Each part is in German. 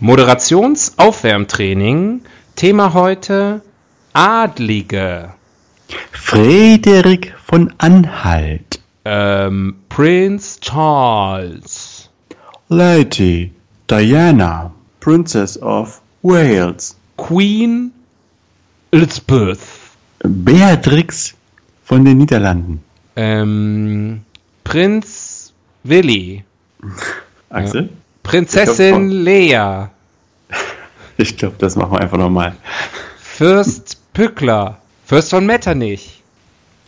Moderationsaufwärmtraining. Thema heute Adlige. Frederik von Anhalt. Ähm, Prince Charles. Lady Diana, Princess of Wales. Queen Elizabeth. Beatrix von den Niederlanden. Ähm, Prinz Willi. Axel? Prinzessin Lea. Ich glaube, das machen wir einfach nochmal. Fürst Pückler. Fürst von Metternich.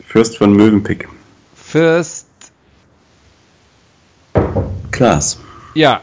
Fürst von Mövenpick. Fürst. Klaas. Ja.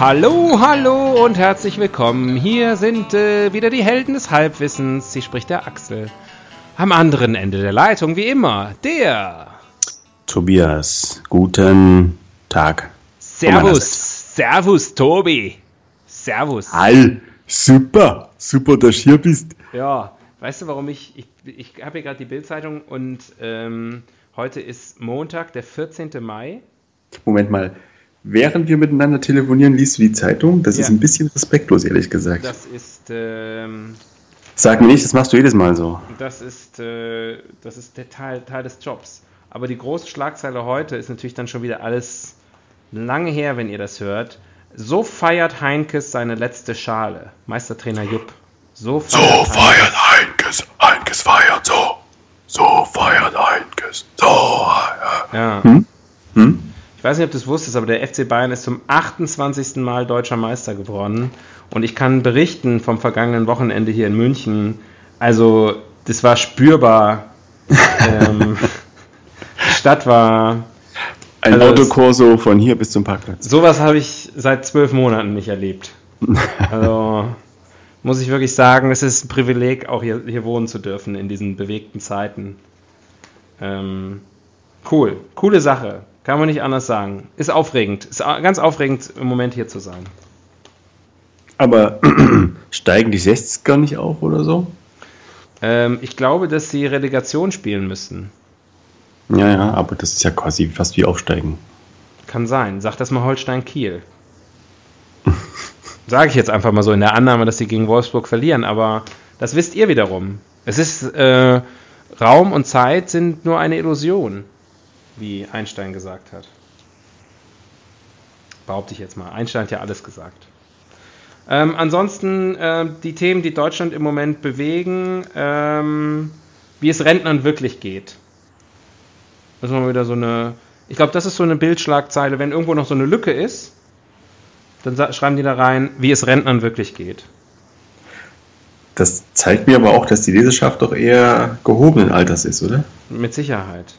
Hallo, hallo und herzlich willkommen. Hier sind äh, wieder die Helden des Halbwissens. Sie spricht der Axel. Am anderen Ende der Leitung, wie immer, der Tobias, guten Tag. Servus. Servus, Tobi. Servus. All, super, super, dass du hier bist. Ja, weißt du, warum ich. Ich, ich habe hier gerade die Bildzeitung und ähm, heute ist Montag, der 14. Mai. Moment mal, während wir miteinander telefonieren, liest du die Zeitung? Das Ja. ist ein bisschen respektlos, ehrlich gesagt. Das ist. Ähm, Sag mir nicht, das machst du jedes Mal so. Das ist, äh, das ist der Teil, Teil des Jobs. Aber die große Schlagzeile heute ist natürlich dann schon wieder alles lange her, wenn ihr das hört. So feiert Heinkes seine letzte Schale. Meistertrainer Jupp. So feiert, Heinkes. Heinkes, Heinkes feiert so. So feiert Heinkes. So. Ja. Hm? Ich weiß nicht, ob du es wusstest, aber der FC Bayern ist zum 28. Mal deutscher Meister geworden. Und ich kann berichten vom vergangenen Wochenende hier in München. Also, das war spürbar. ähm, die Stadt war Ein Also Autokorso von hier bis zum Parkplatz. Sowas habe ich seit zwölf Monaten nicht erlebt. Also muss ich wirklich sagen, es ist ein Privileg, auch hier, hier wohnen zu dürfen in diesen bewegten Zeiten. Ähm, cool, coole Sache, kann man nicht anders sagen. Ist aufregend, ist ganz aufregend im Moment hier zu sein. Aber steigen die 60er nicht auf oder so? Ähm, ich glaube, dass sie Relegation spielen müssen. Ja, ja, aber das ist ja quasi fast wie Aufsteigen. Kann sein. Sag das mal Holstein Kiel. Sage ich jetzt einfach mal so in der Annahme, dass sie gegen Wolfsburg verlieren, aber das wisst ihr wiederum. Es ist äh, Raum und Zeit sind nur eine Illusion, wie Einstein gesagt hat. Behaupte ich jetzt mal. Einstein hat ja alles gesagt. Ähm, ansonsten äh, die Themen, die Deutschland im Moment bewegen, ähm, wie es Rentnern wirklich geht. Müssen wir mal wieder so eine. Ich glaube, das ist so eine Bildschlagzeile. Wenn irgendwo noch so eine Lücke ist, dann schreiben die da rein, wie es Rentnern wirklich geht. Das zeigt mir aber auch, dass die Leserschaft doch eher gehobenen Alters ist, oder? Mit Sicherheit.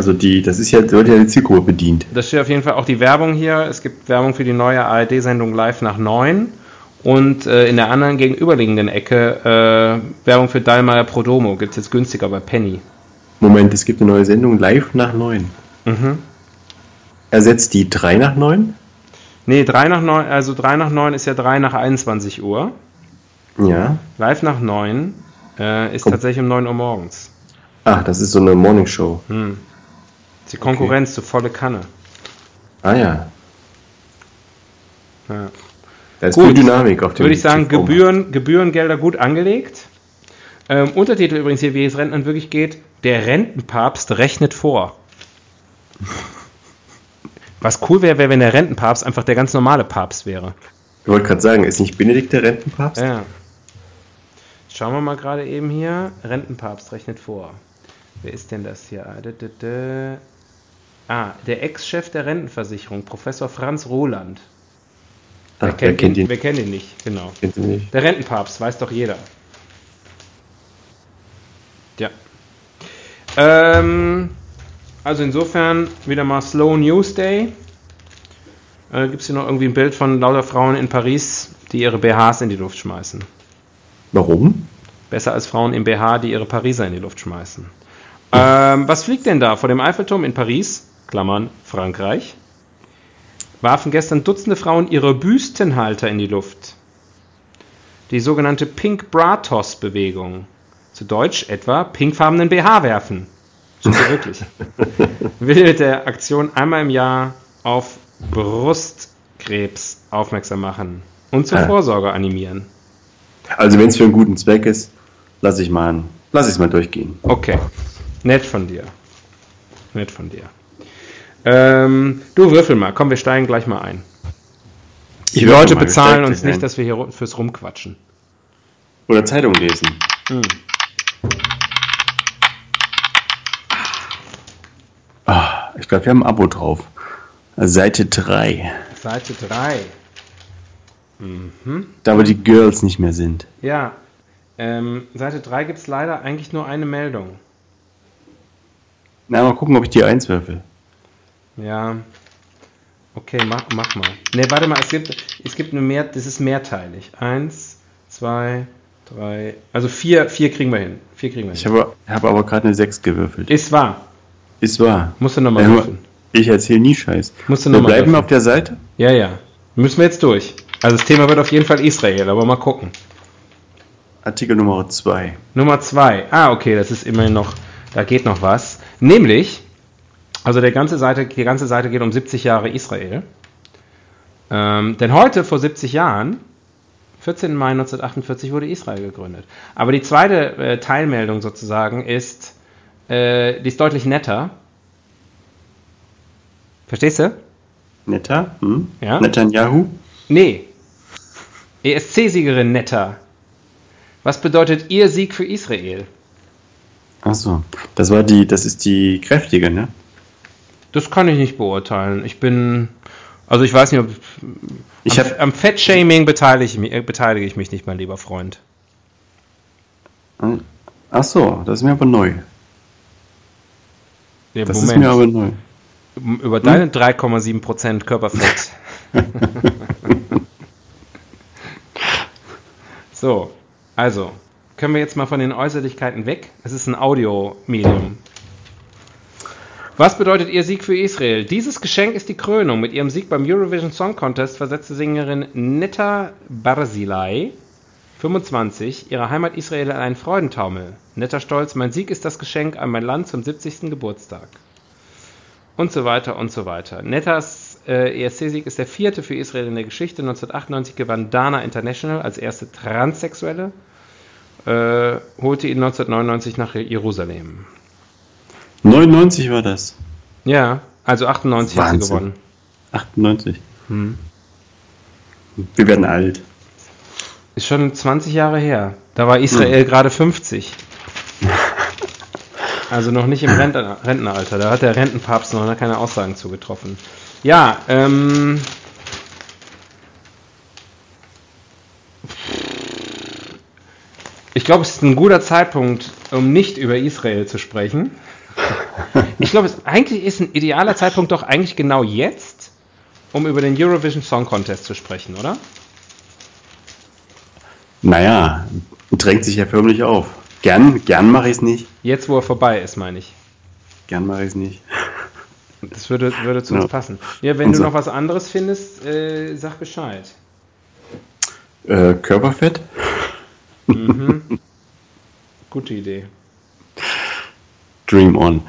Also die, das ist ja, wird ja die Zielgruppe bedient. Das steht auf jeden Fall auch die Werbung hier. Es gibt Werbung für die neue ARD-Sendung Live nach 9. Und äh, in der anderen gegenüberliegenden Ecke äh, Werbung für Dallmayr Prodomo. Gibt es jetzt günstiger bei Penny. Moment, es gibt eine neue Sendung live nach 9. Mhm. Ersetzt die 3 nach 9? Nee, 3 nach 9, also 3 nach 9 ist ja 3 nach 21 Uhr. Ja. Live nach 9 äh, ist Komm. tatsächlich um 9 Uhr morgens. Ach, das ist so eine Morningshow. Hm. Die Konkurrenz zu volle Kanne. Ah ja. Ja. Da ist Gut. Dynamik auf dem Würde ich sagen. Gebühren, Gebührengelder gut angelegt. Ähm, Untertitel übrigens hier, wie es Rentnern wirklich geht. Der Rentenpapst rechnet vor. Was cool wäre, wäre, wenn der Rentenpapst einfach der ganz normale Papst wäre. Ich wollte gerade sagen, ist nicht Benedikt der Rentenpapst? Ja. Schauen wir mal gerade eben hier. Rentenpapst rechnet vor. Wer ist denn das hier? Ah, der Ex-Chef der Rentenversicherung, Professor Franz Roland. Ach, wer, kennt ihn, ihn? wer kennt ihn nicht? Genau. Kennt nicht. Der Rentenpapst, weiß doch jeder. Ja. Ähm, also insofern wieder mal Slow News Day. Äh, Gibt es hier noch irgendwie ein Bild von lauter Frauen in Paris, die ihre BHs in die Luft schmeißen? Warum? Besser als Frauen im BH, die ihre Pariser in die Luft schmeißen. Ähm, was fliegt denn da vor dem Eiffelturm in Paris? Klammern Frankreich. Warfen gestern Dutzende Frauen ihre Büstenhalter in die Luft. Die sogenannte Pink Bra Toss Bewegung. Zu Deutsch etwa pinkfarbenen BH werfen. Stimmt wirklich. Will mit der Aktion einmal im Jahr auf Brustkrebs aufmerksam machen und zur Ah. Vorsorge animieren. Also wenn es für einen guten Zweck ist, lasse ich mal, lass ich es mal durchgehen. Okay, nett von dir. Nett von dir. Ähm, du würfel mal, komm, wir steigen gleich mal ein. Die Leute mal, bezahlen uns nicht, ein. dass wir hier fürs Rumquatschen. Oder Zeitung lesen. Hm. Ah, ich glaube, wir haben ein Abo drauf. Seite 3. Seite 3. Mhm. Da wo die Girls nicht mehr sind. Ja, ähm, Seite 3 gibt es leider eigentlich nur eine Meldung. Na, mal gucken, ob ich die eins würfel. Ja. Okay, mach, mach mal. Ne, warte mal, es gibt, es gibt eine mehr, das ist mehrteilig. Eins, zwei, drei, also vier, vier kriegen wir hin. Vier kriegen wir Ich hin. habe hab aber gerade eine 6 gewürfelt. Ist wahr. Ist wahr. Musst du nochmal würfeln. Ich erzähle nie Scheiß. Musst du Wir nochmal bleiben würfeln. auf der Seite. Ja, ja. Müssen wir jetzt durch. Also das Thema wird auf jeden Fall Israel, aber mal gucken. Artikel Nummer 2. Nummer zwei. Ah, okay, das ist immerhin noch, da geht noch was. Nämlich, also der ganze Seite, die ganze Seite geht um 70 Jahre Israel. Ähm, denn heute, vor 70 Jahren, 14. Mai 1948, wurde Israel gegründet. Aber die zweite äh, Teilmeldung sozusagen ist, äh, die ist deutlich netter. Verstehst du? Netter? Hm? Ja. Netanyahu? Nee. ESC-Siegerin netter. Was bedeutet ihr Sieg für Israel? Achso. Das war die, das ist die kräftige, ne? Das kann ich nicht beurteilen. Ich bin, also ich weiß nicht, ob Ich am, hab- am Fettshaming beteilige, ich mich- äh, beteilige ich mich nicht, mein lieber Freund. Achso, das ist mir aber neu. Ja, Das ist mir aber neu. Über deine 3,7% Körperfett. so, also, können wir jetzt mal von den Äußerlichkeiten weg? Es ist ein Audiomedium. Was bedeutet Ihr Sieg für Israel? Dieses Geschenk ist die Krönung. Mit ihrem Sieg beim Eurovision Song Contest versetzte Sängerin Netta Barzilai, 25, ihre Heimat Israel in einen Freudentaumel. Netter Stolz, mein Sieg ist das Geschenk an mein Land zum 70. Geburtstag und so weiter und so weiter. Nettas äh, ESC-Sieg ist der vierte für Israel in der Geschichte. 1998 gewann Dana International als erste Transsexuelle, äh, holte ihn 1999 nach Jerusalem. 99 war das. Ja, also 98 hat sie Wahnsinn. gewonnen. 98. Hm. Wir werden alt. Ist schon 20 Jahre her. Da war Israel gerade 50. Also noch nicht im Renten Rentenalter. Da hat der Rentenpapst noch keine Aussagen zugetroffen. Ja, ähm. Ich glaube, es ist ein guter Zeitpunkt, um nicht über Israel zu sprechen. Ich glaube, eigentlich ist ein idealer Zeitpunkt doch eigentlich genau jetzt, um über den Eurovision Song Contest zu sprechen, oder? Naja, drängt sich ja förmlich auf. Gern, gern mache ich es nicht. Jetzt, wo er vorbei ist, meine ich. Gern mache ich es nicht. Das würde, würde zu uns passen. Ja, wenn Und du so. noch was anderes findest, äh, sag Bescheid. Äh, Körperfett? Gute Idee. Dream on.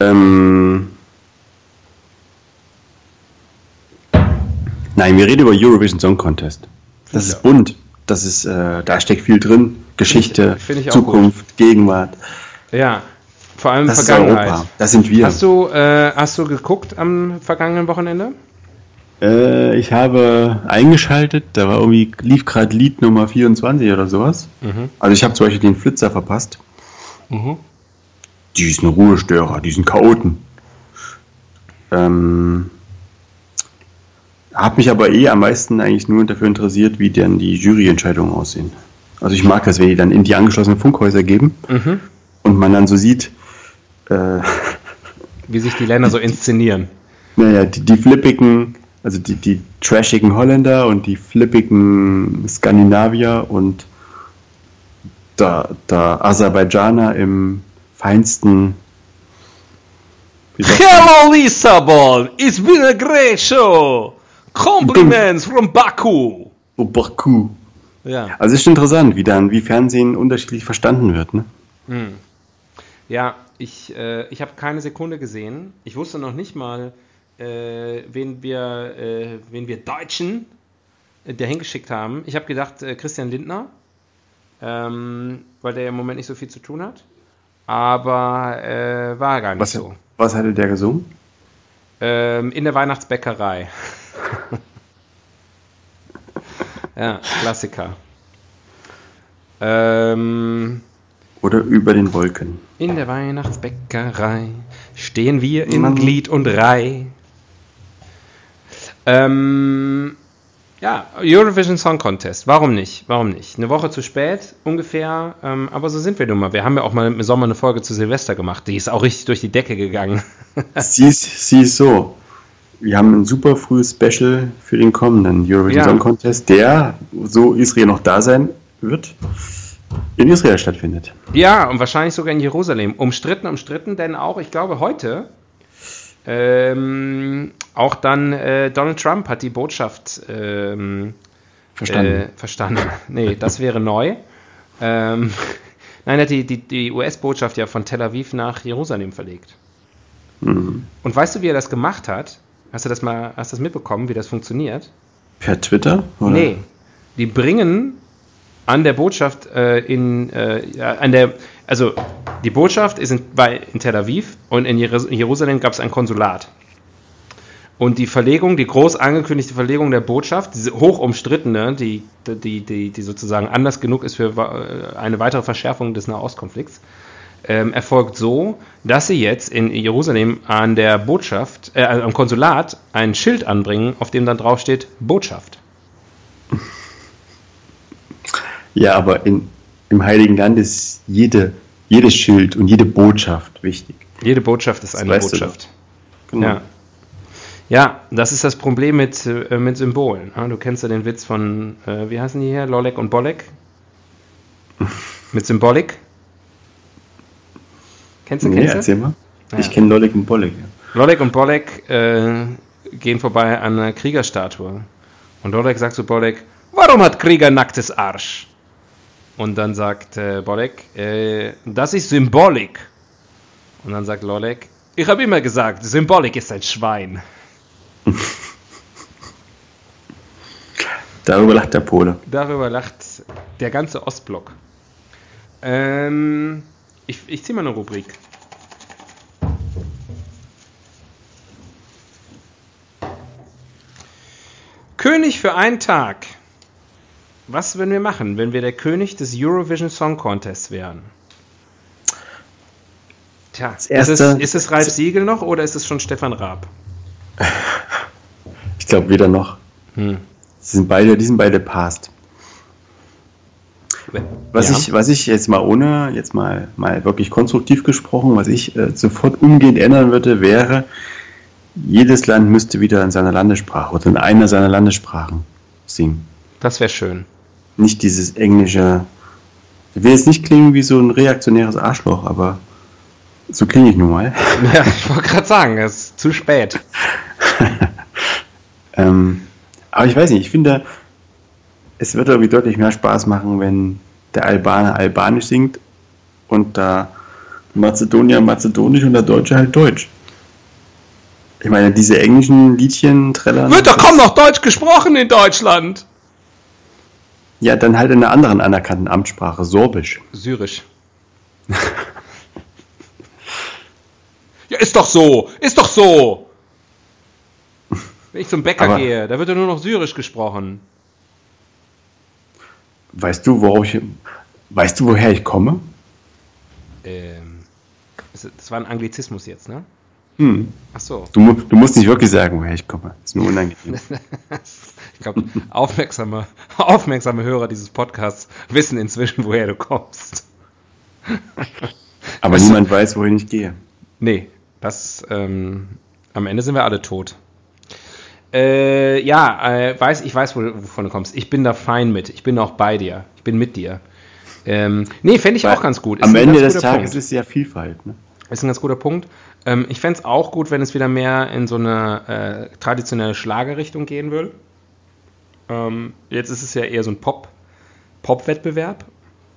Ähm, nein, wir reden über Eurovision Song Contest. Das Ja. ist bunt. Das ist, äh, da steckt viel drin. Geschichte, ich auch Zukunft, Gegenwart. Ja, vor allem Das ist Vergangenheit. Europa. Das sind wir. Hast du, äh, hast du geguckt am vergangenen Wochenende? Äh, ich habe eingeschaltet, da war irgendwie, lief gerade Lied Nummer 24 oder sowas. Mhm. Also ich habe zum Beispiel den Flitzer verpasst. Mhm. Die sind Ruhestörer, die sind Chaoten. Ähm, habe mich aber eh am meisten eigentlich nur dafür interessiert, wie denn die Juryentscheidungen aussehen. Also ich mag das, wenn die dann in die angeschlossenen Funkhäuser geben Mhm. und man dann so sieht, äh, Wie sich die Länder so inszenieren. naja, die, die flippigen, also die, die trashigen Holländer und die flippigen Skandinavier und der, der Aserbaidschaner im feinsten? Hello Lissabon, it's been a great show. Compliments from Baku. Oh, Baku. Ja. Also es ist interessant, wie dann, wie Fernsehen unterschiedlich verstanden wird. Ne? Hm. Ja, ich, äh, ich habe keine Sekunde gesehen. Ich wusste noch nicht mal, äh, wen, wir, äh, wen wir Deutschen äh, dahin geschickt haben. Ich habe gedacht, äh, Christian Lindner, ähm, weil der im Moment nicht so viel zu tun hat. Aber äh, war gar nicht Was, so. was hatte der gesungen? Ähm, in der Weihnachtsbäckerei. ja, Klassiker. Ähm, Oder über den Wolken? in der Weihnachtsbäckerei stehen wir in Mann. Glied und Reih. Ähm, ja, Eurovision Song Contest. Warum nicht? Warum nicht? Eine Woche zu spät ungefähr, ähm, aber so sind wir nun mal. Wir haben ja auch mal im Sommer eine Folge zu Silvester gemacht. Die ist auch richtig durch die Decke gegangen. sie, ist, sie ist so. Wir haben ein super frühes Special für den kommenden Eurovision Ja. Song Contest, der, so Israel noch da sein wird, in Israel stattfindet. Ja, und wahrscheinlich sogar in Jerusalem. Umstritten, umstritten, denn auch, ich glaube, heute ähm, auch dann äh, Donald Trump hat die Botschaft ähm, Verstanden. Äh, verstanden. Nee, das wäre neu. Ähm, nein, er hat die, die, die US-Botschaft ja von Tel Aviv nach Jerusalem verlegt. Mhm. Und weißt du, wie er das gemacht hat? Hast du das mal, hast du das mitbekommen, wie das funktioniert? Per Twitter? Oder? Nee. Die bringen an der Botschaft äh, in, äh, an der, also die Botschaft ist in, bei, in Tel Aviv und in Jeru- in Jerusalem gab es ein Konsulat. Und die Verlegung, die groß angekündigte Verlegung der Botschaft, diese hoch umstrittene, die, die, die, die sozusagen anders genug ist für äh, eine weitere Verschärfung des Nahostkonflikts, ähm, erfolgt so, dass sie jetzt in Jerusalem an der Botschaft, äh, am Konsulat ein Schild anbringen, auf dem dann drauf steht Botschaft. Ja, aber in, im Heiligen Land ist jede, jedes Schild und jede Botschaft wichtig. Jede Botschaft ist eine weißt du Botschaft. Genau. Ja. ja, das ist das Problem mit, äh, mit Symbolen. Ja, du kennst ja den Witz von, äh, wie heißen die hier? Lolek und Bolek? mit Symbolik? Kennst du, Nee, kennst du? erzähl mal. Ja. Ich kenne Lolek und Bolek. Ja. Lolek und Bolek äh, gehen vorbei an einer Kriegerstatue. Und Lolek sagt zu Bolek, warum hat Krieger nacktes Arsch? Und dann sagt äh, Bolek, äh, das ist Symbolik. Und dann sagt Lolek, ich habe immer gesagt, Symbolik ist ein Schwein. Darüber lacht der Pole. Darüber lacht der ganze Ostblock. Ähm, ich ich ziehe mal eine Rubrik. König für einen Tag. Was würden wir machen, wenn wir der König des Eurovision Song Contest wären? Tja, ist es, erste- ist es Ralf Siegel noch oder ist es schon Stefan Raab? Ich glaube weder noch. Hm. Sie sind beide, die sind beide past. Was, Ja. ich, was ich jetzt mal ohne, jetzt mal, mal wirklich konstruktiv gesprochen, was ich äh, sofort umgehend ändern würde, wäre, jedes Land müsste wieder in seiner Landessprache oder in einer seiner Landessprachen singen. Das wäre schön. Nicht dieses englische. Ich will jetzt nicht klingen wie so ein reaktionäres Arschloch, aber so klinge ich nun mal. Ja, ich wollte gerade sagen, es ist zu spät. Ähm, aber ich weiß nicht, ich finde, es wird irgendwie deutlich mehr Spaß machen, wenn der Albaner Albanisch singt und der Mazedonier Mazedonisch und der Deutsche halt Deutsch. Ich meine, diese englischen Liedchen trällern. Wird doch kaum noch Deutsch gesprochen in Deutschland. Ja, dann halt in einer anderen anerkannten Amtssprache, Sorbisch. Syrisch. ja, ist doch so. Ist doch so. Wenn ich zum Bäcker Aber- gehe, da wird ja nur noch Syrisch gesprochen. Weißt du, worauf ich, weißt du, woher ich komme? Ähm, das war ein Anglizismus jetzt, ne? Hm. Ach so. Du, du musst nicht wirklich sagen, woher ich komme. Ist nur unangenehm. Ich glaube, aufmerksame, aufmerksame Hörer dieses Podcasts wissen inzwischen, woher du kommst. Aber Das- niemand weiß, wohin ich gehe. Nee, das, ähm, am Ende sind wir alle tot. Äh, ja, äh, weiß, ich weiß, wo- wovon du kommst. Ich bin da fein mit. Ich bin auch bei dir. Ich bin mit dir. Ähm, nee, fände ich auch ganz gut. Ist Am Ende des Tages Punkt. ist ja Vielfalt. Ne? Ist ein ganz guter Punkt. Ähm, ich fände es auch gut, wenn es wieder mehr in so eine äh, traditionelle Schlagerrichtung gehen würde. Ähm, jetzt ist es ja eher so ein Pop, Pop-Wettbewerb.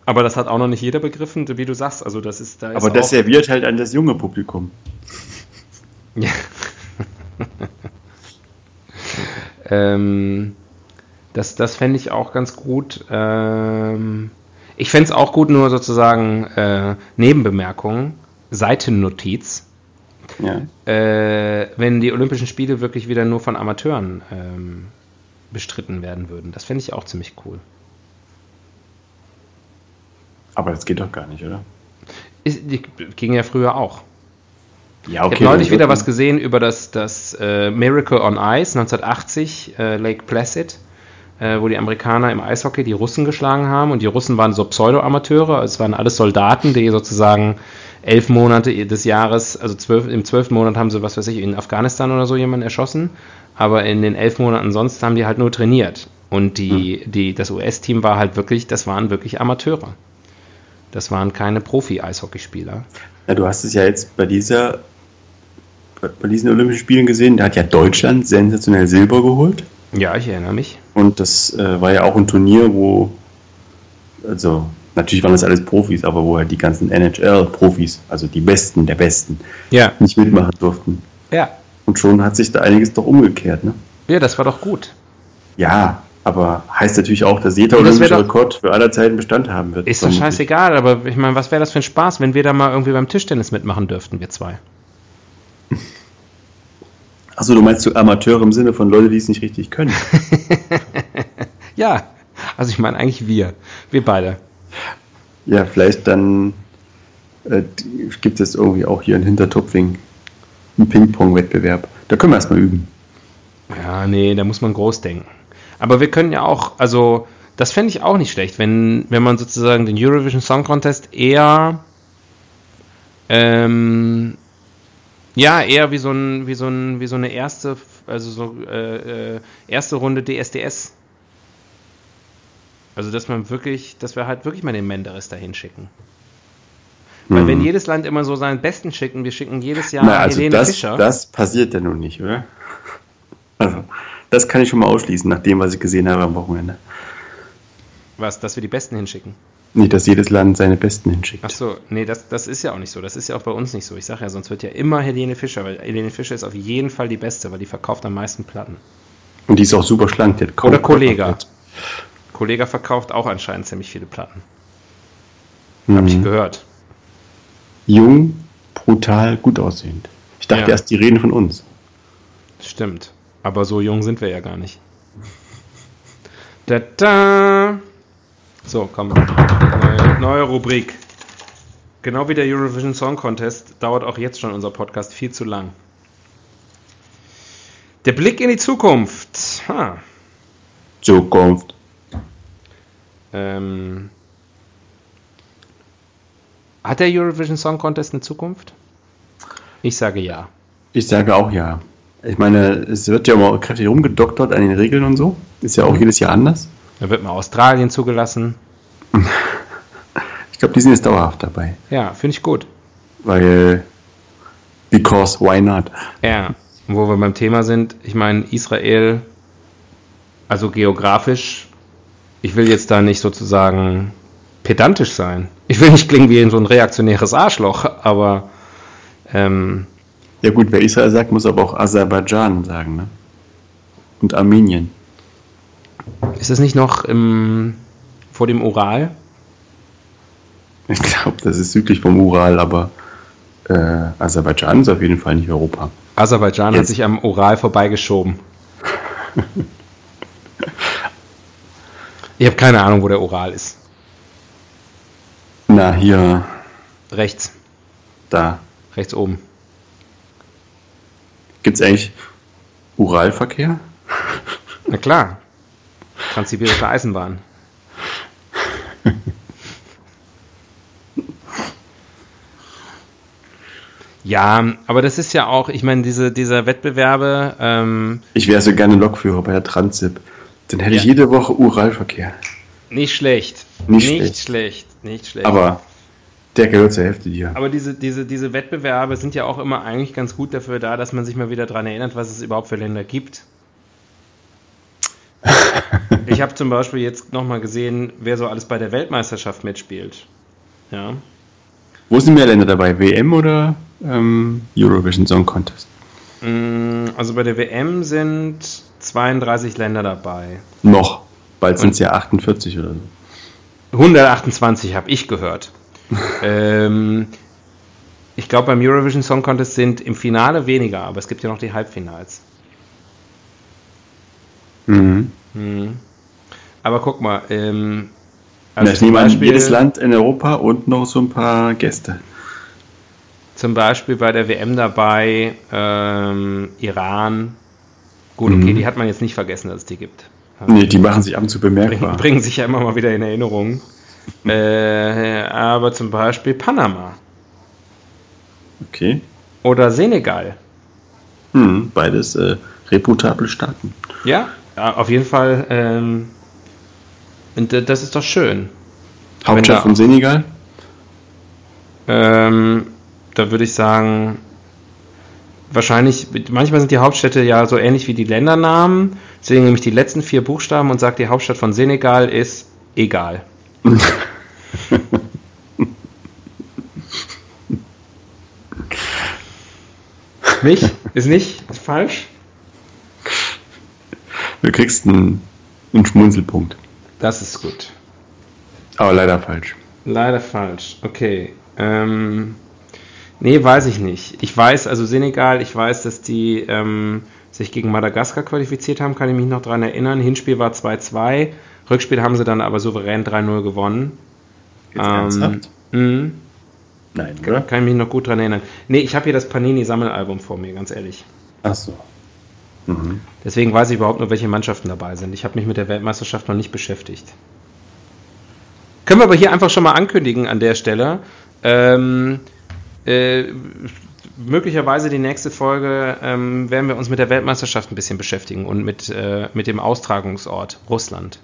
Aber das hat auch noch nicht jeder begriffen, wie du sagst. Also das ist da ist Aber das serviert halt an das junge Publikum. Ja. ähm, das das fände ich auch ganz gut. Ähm, ich fände es auch gut, nur sozusagen äh, Nebenbemerkung, Seitennotiz, Ja. äh, wenn die Olympischen Spiele wirklich wieder nur von Amateuren ähm, bestritten werden würden. Das fände ich auch ziemlich cool. Aber das geht doch gar nicht, oder? Ist, die ging ja früher auch. Ja, Ich habe neulich wieder was gesehen über das, das äh, Miracle on Ice 1980, äh, Lake Placid, äh, wo die Amerikaner im Eishockey die Russen geschlagen haben und die Russen waren so Pseudo-Amateure, es waren alles Soldaten, die sozusagen elf Monate des Jahres, also zwölf, im zwölften Monat haben sie, was weiß ich, in Afghanistan oder so jemanden erschossen, aber in den elf Monaten sonst haben die halt nur trainiert. Und die, die, das US-Team war halt wirklich, das waren wirklich Amateure. Das waren keine Profi-Eishockeyspieler. Ja, du hast es ja jetzt bei dieser bei- bei diesen Olympischen Spielen gesehen, da hat ja Deutschland sensationell Silber geholt. Ja, ich erinnere mich. Und das äh, war ja auch ein Turnier, wo, also natürlich waren das alles Profis, aber wo halt die ganzen NHL-Profis, also die Besten der Besten, Ja. nicht mitmachen durften. Ja, Und schon hat sich da einiges doch umgekehrt, ne? Ja, das war doch gut. Ja, aber heißt natürlich auch, dass jeder olympische doch- Rekord für aller Zeiten Bestand haben wird. Ist doch scheißegal, aber ich meine, was wäre das für ein Spaß, wenn wir da mal irgendwie beim Tischtennis mitmachen dürften, wir zwei? Achso, du meinst so Amateure im Sinne von Leute, die es nicht richtig können. Ja, also ich meine eigentlich wir. Wir beide. ja, vielleicht dann äh, gibt es irgendwie auch hier in Hintertupfing einen Ping-Pong-Wettbewerb. Da können wir erstmal üben. Ja, nee, da muss man groß denken. Aber wir können ja auch, also das fände ich auch nicht schlecht, wenn, wenn man sozusagen den Eurovision Song Contest eher ähm, ja, eher wie so ein, wie so ein, wie so eine erste, also so äh, äh, erste Runde DSDS. Also dass man wirklich, dass wir halt wirklich mal den Menderes dahin schicken. Weil Mhm. wenn jedes Land immer so seinen Besten schicken, wir schicken jedes Jahr Na, also Helene das, Fischer. das passiert ja nun nicht, oder? Also, das kann ich schon mal ausschließen, nach dem, was ich gesehen habe am Wochenende. Was, dass wir die Besten hinschicken? Nicht, dass jedes Land seine Besten hinschickt. Ach so, nee, das, das ist ja auch nicht so. Das ist ja auch bei uns nicht so. Ich sage ja, sonst wird ja immer Helene Fischer, weil Helene Fischer ist auf jeden Fall die Beste, weil die verkauft am meisten Platten. Und die ist auch super schlank. Die Oder Kollega. Körperfett. Kollega verkauft auch anscheinend ziemlich viele Platten. Mhm. Habe ich gehört. Jung, brutal, gut aussehend. Ich dachte Ja. erst, die reden von uns. Stimmt. Aber so jung sind wir ja gar nicht. Da, da. So, komm. Neue, neue Rubrik. Genau wie der Eurovision Song Contest dauert auch jetzt schon unser Podcast viel zu lang. Der Blick in die Zukunft. Ha. Zukunft. Ähm, hat der Eurovision Song Contest eine Zukunft? Ich sage ja. Ich sage auch ja. Ich meine, es wird ja immer kräftig rumgedoktert an den Regeln und so. Ist ja auch Mhm. jedes Jahr anders. Da wird mal Australien zugelassen. Ich glaube, die sind jetzt dauerhaft dabei. Ja, finde ich gut. Weil, because why not? Ja, und wo wir beim Thema sind, ich meine, Israel, also geografisch, ich will jetzt da nicht sozusagen pedantisch sein. Ich will nicht klingen wie so ein reaktionäres Arschloch, aber ähm, Ja gut, wer Israel sagt, muss aber auch Aserbaidschan sagen, ne? Und Armenien. ist es nicht noch im, vor dem Ural? Ich glaube, das ist südlich vom Ural, aber äh, Aserbaidschan ist auf jeden Fall nicht Europa. Aserbaidschan hat Jetzt. sich am Ural vorbeigeschoben. ich habe keine Ahnung, wo der Ural ist. Na, hier, Rechts, da. rechts oben. Gibt es eigentlich Uralverkehr? Na klar. Transsibirische Eisenbahn. Ja, aber das ist ja auch, ich meine, diese, diese Wettbewerbe. Ähm, Ich wäre so gerne Lokführer bei der Transip. Dann hätte ich Ja. jede Woche Uralverkehr. nicht schlecht. Nicht nicht schlecht. schlecht. Nicht schlecht. Aber der gehört zur Hälfte dir. Aber diese, diese, diese Wettbewerbe sind ja auch immer eigentlich ganz gut dafür da, dass man sich mal wieder daran erinnert, was es überhaupt für Länder gibt. ich habe zum Beispiel jetzt nochmal gesehen, wer so alles bei der Weltmeisterschaft mitspielt. Ja. Wo sind mehr Länder dabei? WM oder ähm, Eurovision Song Contest? Mm, Also bei der WM sind 32 Länder dabei. Noch. Bald sind es ja 48 oder so. 128 habe ich gehört. ähm, ich glaube, beim Eurovision Song Contest sind im Finale weniger, aber es gibt ja noch die Halbfinals. Mhm. Mhm. Aber guck mal, ähm, Also ich zum nehme an, Beispiel- jedes Land in Europa und noch so ein paar Gäste. Zum Beispiel bei der WM dabei ähm, Iran. Gut, okay, Mhm. die hat man jetzt nicht vergessen, dass es die gibt. Nee, die machen sich ab und zu Bringen, bemerkbar. bringen sich ja immer mal wieder in Erinnerung. äh, aber zum Beispiel Panama Okay. oder Senegal. Hm, beides äh, reputable Staaten. Ja, ja auf jeden Fall. Ähm, und äh, das ist doch schön. Hauptstadt da- von Senegal? Ähm, da würde ich sagen, wahrscheinlich, manchmal sind die Hauptstädte ja so ähnlich wie die Ländernamen. Deswegen nehme ich die letzten vier Buchstaben und sage, die Hauptstadt von Senegal ist egal. Nicht? Ist nicht? Ist falsch? Du kriegst einen, einen Schmunzelpunkt. Das ist gut. Aber leider falsch. Leider falsch. Okay. Ähm, nee, weiß ich nicht. Ich weiß, also Senegal, ich weiß, dass die ähm, sich gegen Madagaskar qualifiziert haben, kann ich mich noch dran erinnern. Hinspiel war 2-2. Rückspiel haben sie dann aber souverän 3-0 gewonnen. Jetzt ernsthaft? mh, Nein, oder? kann ich mich noch gut dran erinnern. Nee, ich habe hier das Panini-Sammelalbum vor mir, ganz ehrlich. Ach so. Mhm. Deswegen weiß ich überhaupt nur, welche Mannschaften dabei sind. Ich habe mich mit der Weltmeisterschaft noch nicht beschäftigt. Können wir aber hier einfach schon mal ankündigen an der Stelle. Ähm, äh, möglicherweise die nächste Folge ähm, werden wir uns mit der Weltmeisterschaft ein bisschen beschäftigen und mit, äh, mit dem Austragungsort Russland.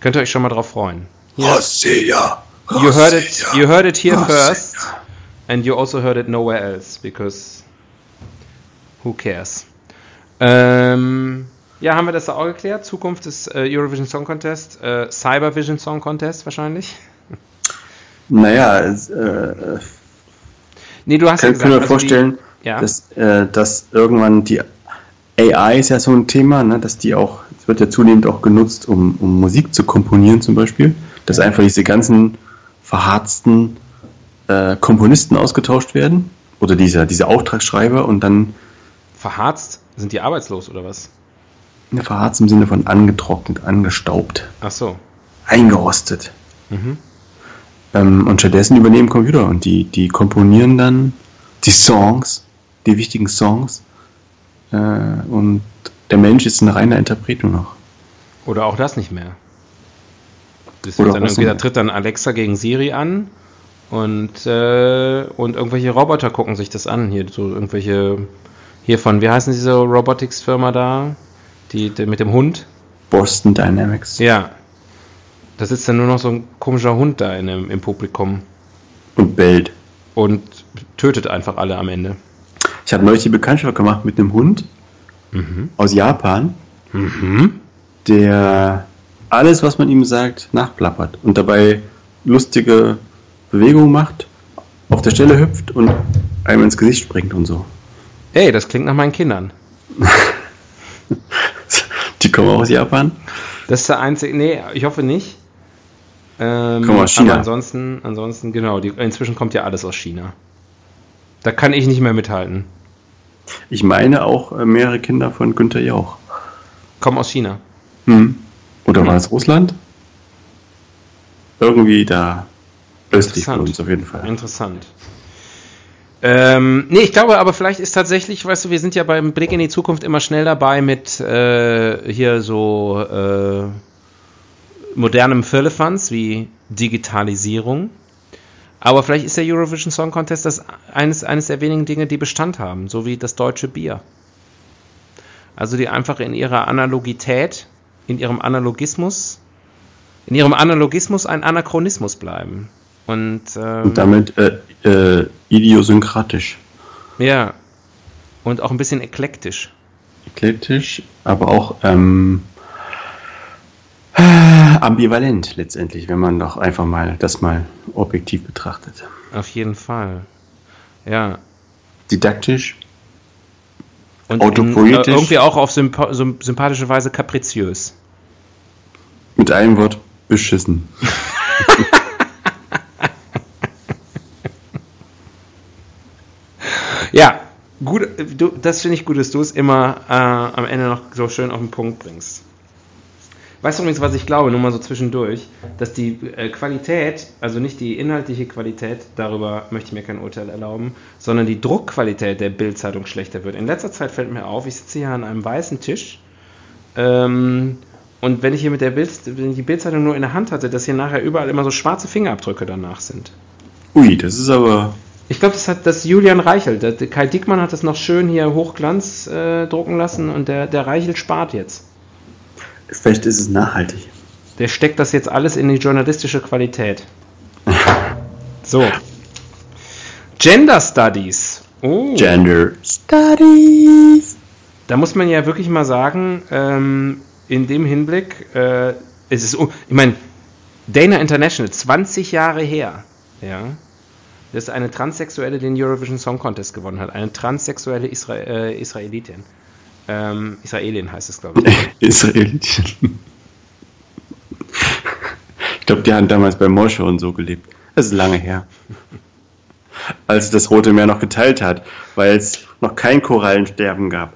Könnt ihr euch schon mal drauf freuen. Russia! You heard it, you heard it here first, and you also heard it nowhere else, because who cares? Ähm, ja, haben wir das auch geklärt? Zukunft des äh, Eurovision Song Contest, äh, Cybervision Song Contest wahrscheinlich? Naja, es, äh, Nee, du hast kann, können wir also vorstellen, die, ja, dass, äh, dass irgendwann die AI ist ja so ein Thema, ne, dass die auch, es wird ja zunehmend auch genutzt, um, um Musik zu komponieren zum Beispiel, dass einfach diese ganzen verharzten äh, Komponisten ausgetauscht werden oder diese, diese Auftragsschreiber und dann verharzt? Sind die arbeitslos oder was? ne, verharzt im Sinne von angetrocknet, angestaubt, Ach so. eingerostet. Mhm. Ähm, und stattdessen übernehmen Computer und die, die komponieren dann die Songs, die wichtigen Songs. Äh, und der Mensch ist ein reiner Interpret nur noch. Oder auch das nicht mehr. Das Oder dann irgendwie, da tritt dann Alexa gegen Siri an und, äh, und irgendwelche Roboter gucken sich das an. Hier so irgendwelche, hier von, wie heißen diese Robotics-Firma da? Die, die mit dem Hund? Boston Dynamics. Ja. Da sitzt dann nur noch so ein komischer Hund da in im Publikum Und bellt. und tötet einfach alle am Ende. Ich habe neulich die Bekanntschaft gemacht mit einem Hund Mhm. aus Japan, Mhm. der alles, was man ihm sagt, nachplappert und dabei lustige Bewegungen macht, auf der Stelle hüpft und einem ins Gesicht springt und so. Ey, das klingt nach meinen Kindern. Die kommen auch aus Japan. Das ist der einzige. Nee, ich hoffe nicht. Ähm, Kommen aus China. Aber ansonsten, ansonsten, genau, die, inzwischen kommt ja alles aus China. Da kann ich nicht mehr mithalten. Ich meine auch äh, mehrere Kinder von Günther Jauch. Kommen aus China. Hm. Oder Hm. war es Russland? Irgendwie da östlich von uns auf jeden Fall. Interessant. Ähm, nee, ich glaube aber vielleicht ist tatsächlich, weißt du, wir sind ja beim Blick in die Zukunft immer schnell dabei mit äh, hier so äh, modernem Firlefanz wie Digitalisierung. Aber vielleicht ist der Eurovision Song Contest das eines, eines der wenigen Dinge, die Bestand haben, so wie das deutsche Bier. Also die einfach in ihrer Analogität, in ihrem Analogismus, in ihrem Analogismus ein Anachronismus bleiben. Und, ähm, Und damit äh, äh, idiosynkratisch. Ja. Und auch ein bisschen eklektisch. Eklektisch, aber auch ähm, ambivalent letztendlich, wenn man doch einfach mal das mal objektiv betrachtet. Auf jeden Fall. Ja. Didaktisch, Und Autopoetisch. In, äh, irgendwie auch auf sympa sym sympathische Weise kapriziös. mit einem Wort beschissen. Ja, gut, du, das finde ich gut, dass du es immer äh, am Ende noch so schön auf den Punkt bringst. Weißt du übrigens, was ich glaube, nur mal so zwischendurch, dass die äh, Qualität, also nicht die inhaltliche Qualität, darüber möchte ich mir kein Urteil erlauben, sondern die Druckqualität der Bildzeitung schlechter wird. In letzter Zeit fällt mir auf, ich sitze hier an einem weißen Tisch ähm, und wenn ich hier mit der Bild, die Bildzeitung nur in der Hand hatte, dass hier nachher überall immer so schwarze Fingerabdrücke danach sind. Ui, das ist aber. Ich glaube, das hat das Julian. Der, der Kai Dickmann hat das noch schön hier Hochglanz äh, drucken lassen und der, der Reichelt spart jetzt. Vielleicht ist es nachhaltig. Der steckt das jetzt alles in die journalistische Qualität. So. Gender Studies. Oh. Gender Studies. Da muss man ja wirklich mal sagen, ähm, in dem Hinblick, äh, es ist, oh, ich meine, Dana International, 20 Jahre her, ja, dass eine Transsexuelle den Eurovision Song Contest gewonnen hat. Eine transsexuelle Isra äh, Israelitin. Ähm, Israelin heißt es, glaube ich. Israelitchen. Ich glaube, die haben damals bei Mosche und so gelebt. Das ist lange her. Als das Rote Meer noch geteilt hat, weil es noch kein Korallensterben gab.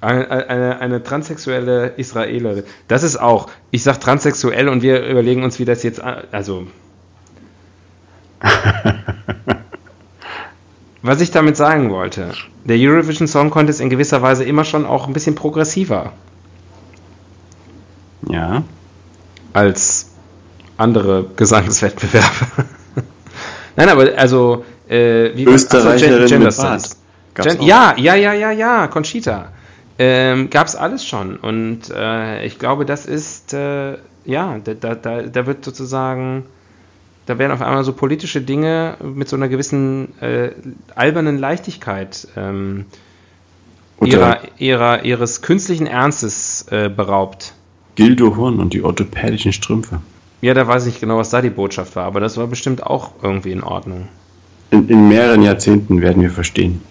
Eine, eine, eine transsexuelle Israelerin. Das ist auch, ich sag transsexuell und wir überlegen uns, wie das jetzt, also. Was ich damit sagen wollte, der Eurovision Song Contest in gewisser Weise immer schon auch ein bisschen progressiver Ja. als andere Gesangswettbewerbe. Nein, aber also äh, wie Österreicherin Gen- mit Bart. Gen ja, ja, ja, ja, ja, Conchita. Ähm, gab's alles schon. Und äh, ich glaube, das ist, äh, ja, da, da, da wird sozusagen, da werden auf einmal so politische Dinge mit so einer gewissen äh, albernen Leichtigkeit ähm, ihrer, ihrer, ihres künstlichen Ernstes äh, beraubt. Gildo Horn und die orthopädischen Strümpfe. Ja, da weiß ich nicht genau, was da die Botschaft war, aber das war bestimmt auch irgendwie in Ordnung. In, in mehreren Jahrzehnten werden wir verstehen.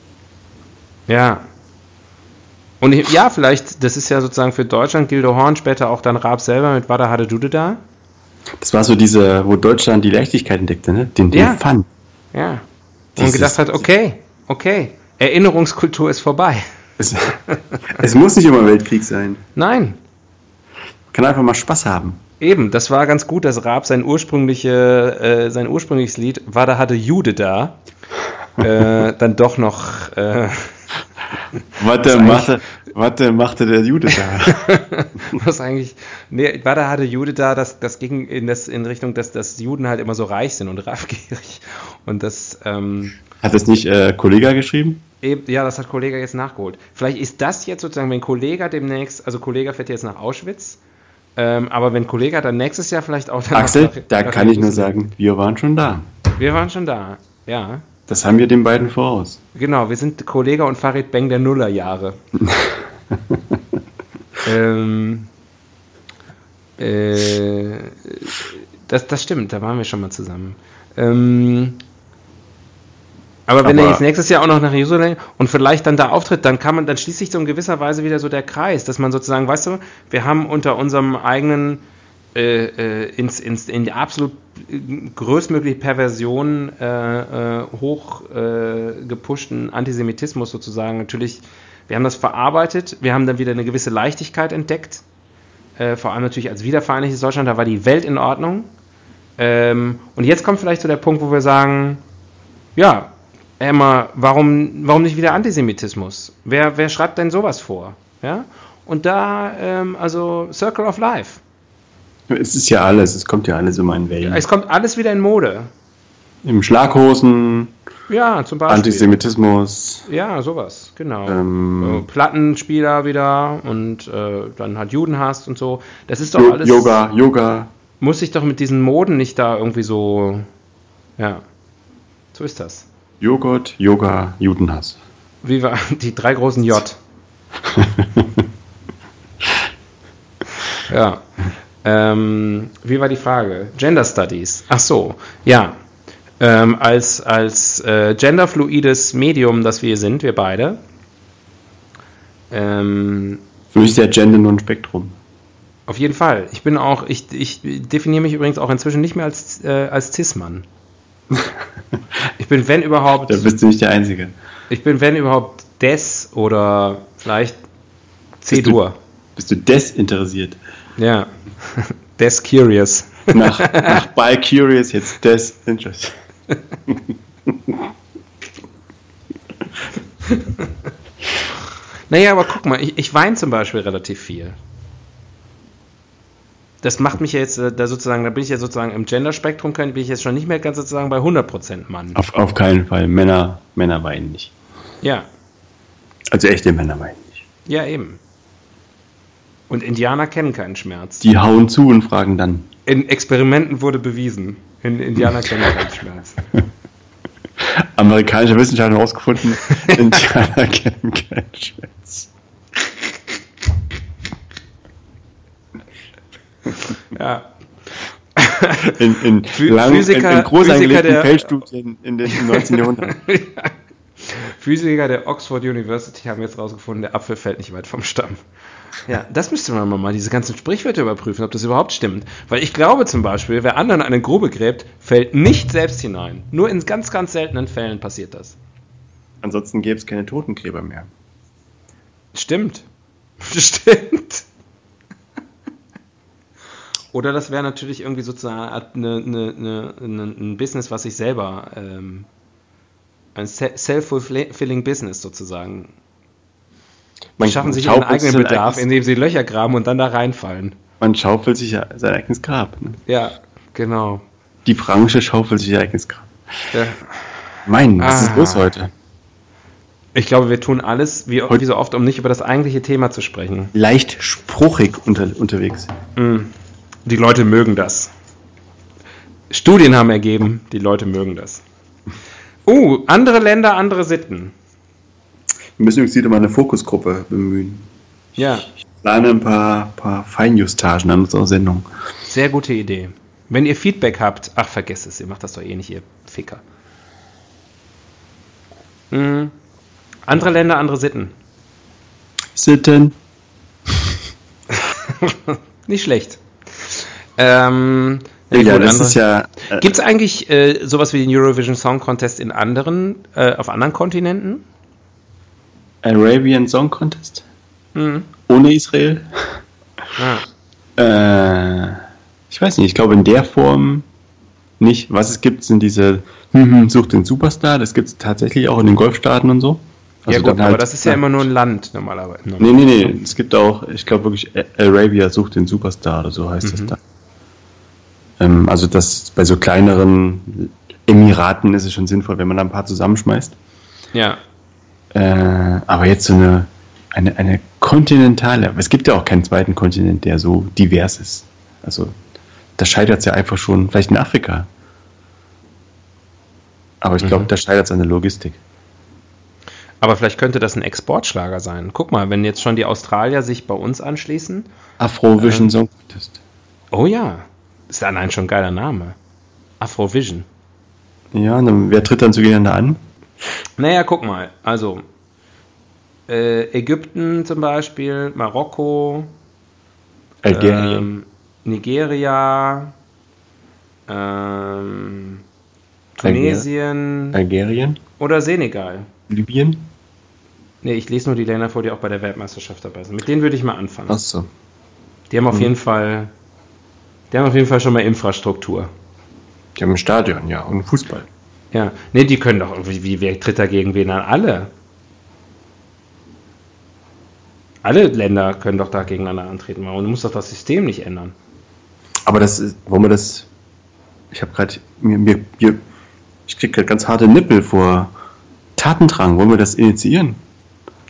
Ja. Und ich, ja, vielleicht, das ist ja sozusagen für Deutschland Gildo Horn, später auch dann Raab selber mit Wada Hade Dude da. Das war so diese, wo Deutschland die Leichtigkeit entdeckte, ne? Den, den Ja. Fun. Ja. Und Dieses- gedacht hat, okay, okay, Erinnerungskultur ist vorbei. Es, es muss nicht immer Weltkrieg sein. Nein, Kann einfach mal Spaß haben. eben, das war ganz gut, dass Raab sein, ursprüngliche, äh, sein ursprüngliches Lied, Wada Hade Jude da, äh, dann doch noch äh, eigentlich- machte, warte, machte der Jude da. was eigentlich, nee, Wada hatte Jude da, das, das ging in, das, in Richtung, dass, dass Juden halt immer so reich sind und raffgierig. Und das, ähm, Hat das nicht äh, Kollega geschrieben? eben, ja, das hat Kollega jetzt nachgeholt. Vielleicht ist das jetzt sozusagen, wenn Kollega demnächst, also Kollega fährt jetzt nach Auschwitz, ähm, aber wenn Kollega dann nächstes Jahr vielleicht auch Axel, nach- da nach kann ich nur sagen, wir waren schon da. Wir waren schon da, ja. Das haben wir den beiden voraus. Genau, wir sind Kollega und Farid Beng der Nullerjahre. ähm, äh, das, das stimmt, da waren wir schon mal zusammen. Ähm, aber wenn Aber- er jetzt nächstes Jahr auch noch nach Jerusalem und vielleicht dann da auftritt, dann kann man, dann schließt sich so in gewisser Weise wieder so der Kreis, dass man sozusagen, weißt du, wir haben unter unserem eigenen äh, äh, ins, ins, in die absolut äh, größtmögliche Perversion äh, äh, hoch äh, Antisemitismus sozusagen natürlich, wir haben das verarbeitet, wir haben dann wieder eine gewisse Leichtigkeit entdeckt, äh, vor allem natürlich als wiedervereinigtes Deutschland, da war die Welt in Ordnung. Ähm, und jetzt kommt vielleicht so der Punkt, wo wir sagen, ja, Emma, warum, warum nicht wieder Antisemitismus? Wer, wer schreibt denn sowas vor? Ja? Und da, ähm, also Circle of Life. Es ist ja alles, es kommt ja alles immer in Wellen. Es kommt alles wieder in Mode. Im Schlaghosen, Ja, zum Beispiel. Antisemitismus. Ja, sowas, genau. Ähm, Plattenspieler wieder und äh, dann hat Judenhass und so. Das ist doch Jo- alles. Yoga, Yoga. Muss sich doch mit diesen Moden nicht da irgendwie so. Ja. So ist das. Joghurt, Yoga, Judenhass. Wie war die drei großen J? ja. Ähm, wie war die Frage? Gender Studies. Ach so, ja. Ähm, als als äh, genderfluides Medium, das wir sind, wir beide. Ähm, Für mich ist der Gender nur ein Spektrum. auf jeden Fall. Ich bin auch, ich, ich definiere mich übrigens auch inzwischen nicht mehr als, äh, als Cis-Mann. Ich bin, wenn überhaupt, Da bist du nicht der Einzige. ich bin, wenn überhaupt, des oder vielleicht C-Dur. Bist du desinteressiert? Ja. Des Curious. Nach, nach By Curious jetzt Desinterest. Naja, aber guck mal, ich, ich weine zum Beispiel relativ viel. Das macht mich ja jetzt äh, da sozusagen, da bin ich ja sozusagen im Genderspektrum, bin ich jetzt schon nicht mehr ganz sozusagen bei 100% Mann. Auf, auf keinen Fall. Männer, Männer weinen nicht. Ja, Also echte Männer weinen nicht. ja eben. Und Indianer kennen keinen Schmerz. Die hauen zu und fragen dann. In Experimenten wurde bewiesen, in Indianer kennen keinen Schmerz. Amerikanische Wissenschaftler haben herausgefunden, Indianer kennen keinen Schmerz. Ja. In, in, lang, Physiker- in, in groß Physiker angelegten der- Feldstudien in den im 19. Jahrhundert. Physiker der Oxford University haben jetzt rausgefunden, der Apfel fällt nicht weit vom Stamm. Ja, das müsste man mal, diese ganzen Sprichwörter überprüfen, ob das überhaupt stimmt. Weil ich glaube zum Beispiel, wer anderen eine Grube gräbt, fällt nicht selbst hinein. Nur in ganz, ganz seltenen Fällen passiert das. Ansonsten gäbe es keine Totengräber mehr. Stimmt. Stimmt. Oder das wäre natürlich irgendwie sozusagen eine, eine, eine, ein Business, was sich selber, ähm, ein se- self-fulfilling Business sozusagen. Man Die schaffen sich ihren eigenen Bedarf, indem sie Löcher graben und dann da reinfallen. Man schaufelt sich ja sein eigenes Grab. Ne? Ja, genau. Die Branche schaufelt sich ihr eigenes Grab. Ja. Mein, was Ah. ist los heute? Ich glaube, wir tun alles, wie, wie so oft, um nicht über das eigentliche Thema zu sprechen. Leicht spruchig unter, unterwegs. Die Leute mögen das. Studien haben ergeben, die Leute mögen das. Uh, andere Länder, andere Sitten. Wir müssen übrigens wieder mal eine Fokusgruppe bemühen. Ja, Ich plane ein paar, paar Feinjustagen an unserer Sendung. sehr gute Idee. Wenn ihr Feedback habt, ach, vergesst es, ihr macht das doch eh nicht, ihr Ficker. Mhm. Andere Länder, andere Sitten. Sitten. Nicht schlecht. Ähm, Ja, das andere- ist ja. Äh, Gibt es eigentlich äh, sowas wie den Eurovision Song Contest in anderen, äh, auf anderen Kontinenten? Arabian Song Contest? Hm. Ohne Israel? Ah. Äh, ich weiß nicht, ich glaube in der Form nicht. Was es gibt, sind diese hm, hm, Such den Superstar. Das gibt es tatsächlich auch in den Golfstaaten und so. ja gut, dann aber halt- das ist ja immer nur ein Land normalerweise. Nee, nee, nee. Es gibt auch, ich glaube wirklich, Arabia sucht den Superstar oder so heißt das Mhm. da. Ähm, also das bei so kleineren Emiraten ist es schon sinnvoll, wenn man da ein paar zusammenschmeißt. Ja, Äh, aber jetzt so eine, eine, eine kontinentale, aber es gibt ja auch keinen zweiten Kontinent, der so divers ist. Also da scheitert es ja einfach schon, vielleicht in Afrika. Aber ich glaube, Mhm. da scheitert es an der Logistik. aber vielleicht könnte das ein Exportschlager sein. Guck mal, wenn jetzt schon die Australier sich bei uns anschließen. Afrovision Ähm. Song Contest. Oh ja, ist allein schon ein geiler Name. Afrovision. Ja, dann, wer tritt dann zueinander an? Naja, guck mal, also äh, Ägypten zum Beispiel, Marokko, Algerien. ähm, Nigeria, ähm, Tunesien Algerien? oder Senegal. Libyen? Nee, ich lese nur die Länder vor, die auch bei der Weltmeisterschaft dabei sind. Mit denen würde ich mal anfangen. Achso. Die haben auf Mhm. jeden Fall, die haben auf jeden Fall schon mal Infrastruktur. Die haben ein Stadion, ja, und Fußball. Ja, nee, die können doch irgendwie, wie, wer tritt da gegen wen an? Alle. Alle Länder können doch da gegeneinander antreten. Du musst doch das System nicht ändern. Aber das ist, wollen wir das. Ich habe gerade mir, mir, mir, ich krieg grad ganz harte Nippel vor Tatendrang. Wollen wir das initiieren?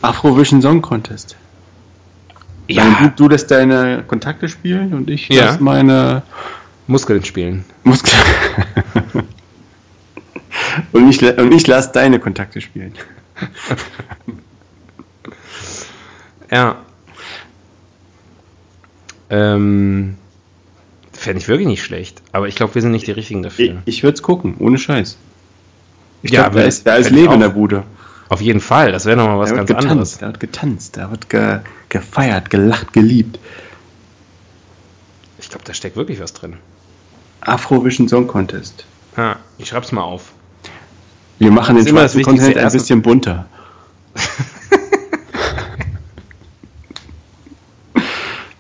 Afrovision Song Contest. Ja. Nein, du, du lässt deine Kontakte spielen und ich Ja. lass meine Muskeln spielen. Muskeln. und ich, und ich lass deine Kontakte spielen. Ja. Ähm, Fände ich wirklich nicht schlecht. Aber ich glaube, wir sind nicht die Richtigen Ich, dafür. ich würde es gucken, ohne Scheiß. Ich Ja, glaube, da ist, da ist ich Leben in der Bude. Auf jeden Fall. Das wäre nochmal was da ganz getanzt, anderes. da wird getanzt, da wird ge, gefeiert, gelacht, geliebt. Ich glaube, da steckt wirklich was drin. Afrovision Song Contest. Ja, ich schreib's mal auf. Wir machen den schwarzen Content ein bisschen bunter.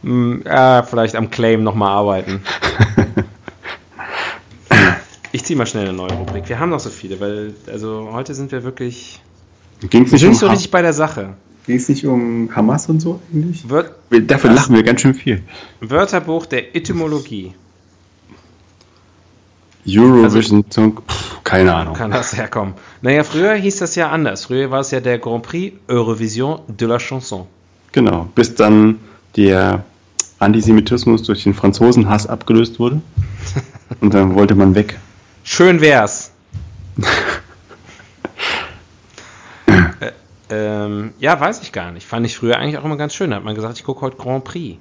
Hm, ja, vielleicht am Claim nochmal arbeiten. Ich ziehe mal schnell eine neue Rubrik. Wir haben noch so viele, weil, also heute sind wir wirklich. Ging es Wir nicht, sind um nicht so richtig bei der Sache. ging's nicht um Hamas und so eigentlich? Wör Dafür lachen wir ganz schön viel. Wörterbuch der Etymologie. Eurovision Song, pff, keine Ahnung. Kann das herkommen? Naja, früher hieß das ja anders. Früher war es ja der Grand Prix Eurovision de la Chanson. Genau, bis dann der Antisemitismus durch den Franzosenhass abgelöst wurde. Und dann wollte man weg. Schön wär's. äh, ähm, ja, weiß ich gar nicht. Fand ich früher eigentlich auch immer ganz schön. Da hat man gesagt, ich gucke heute Grand Prix.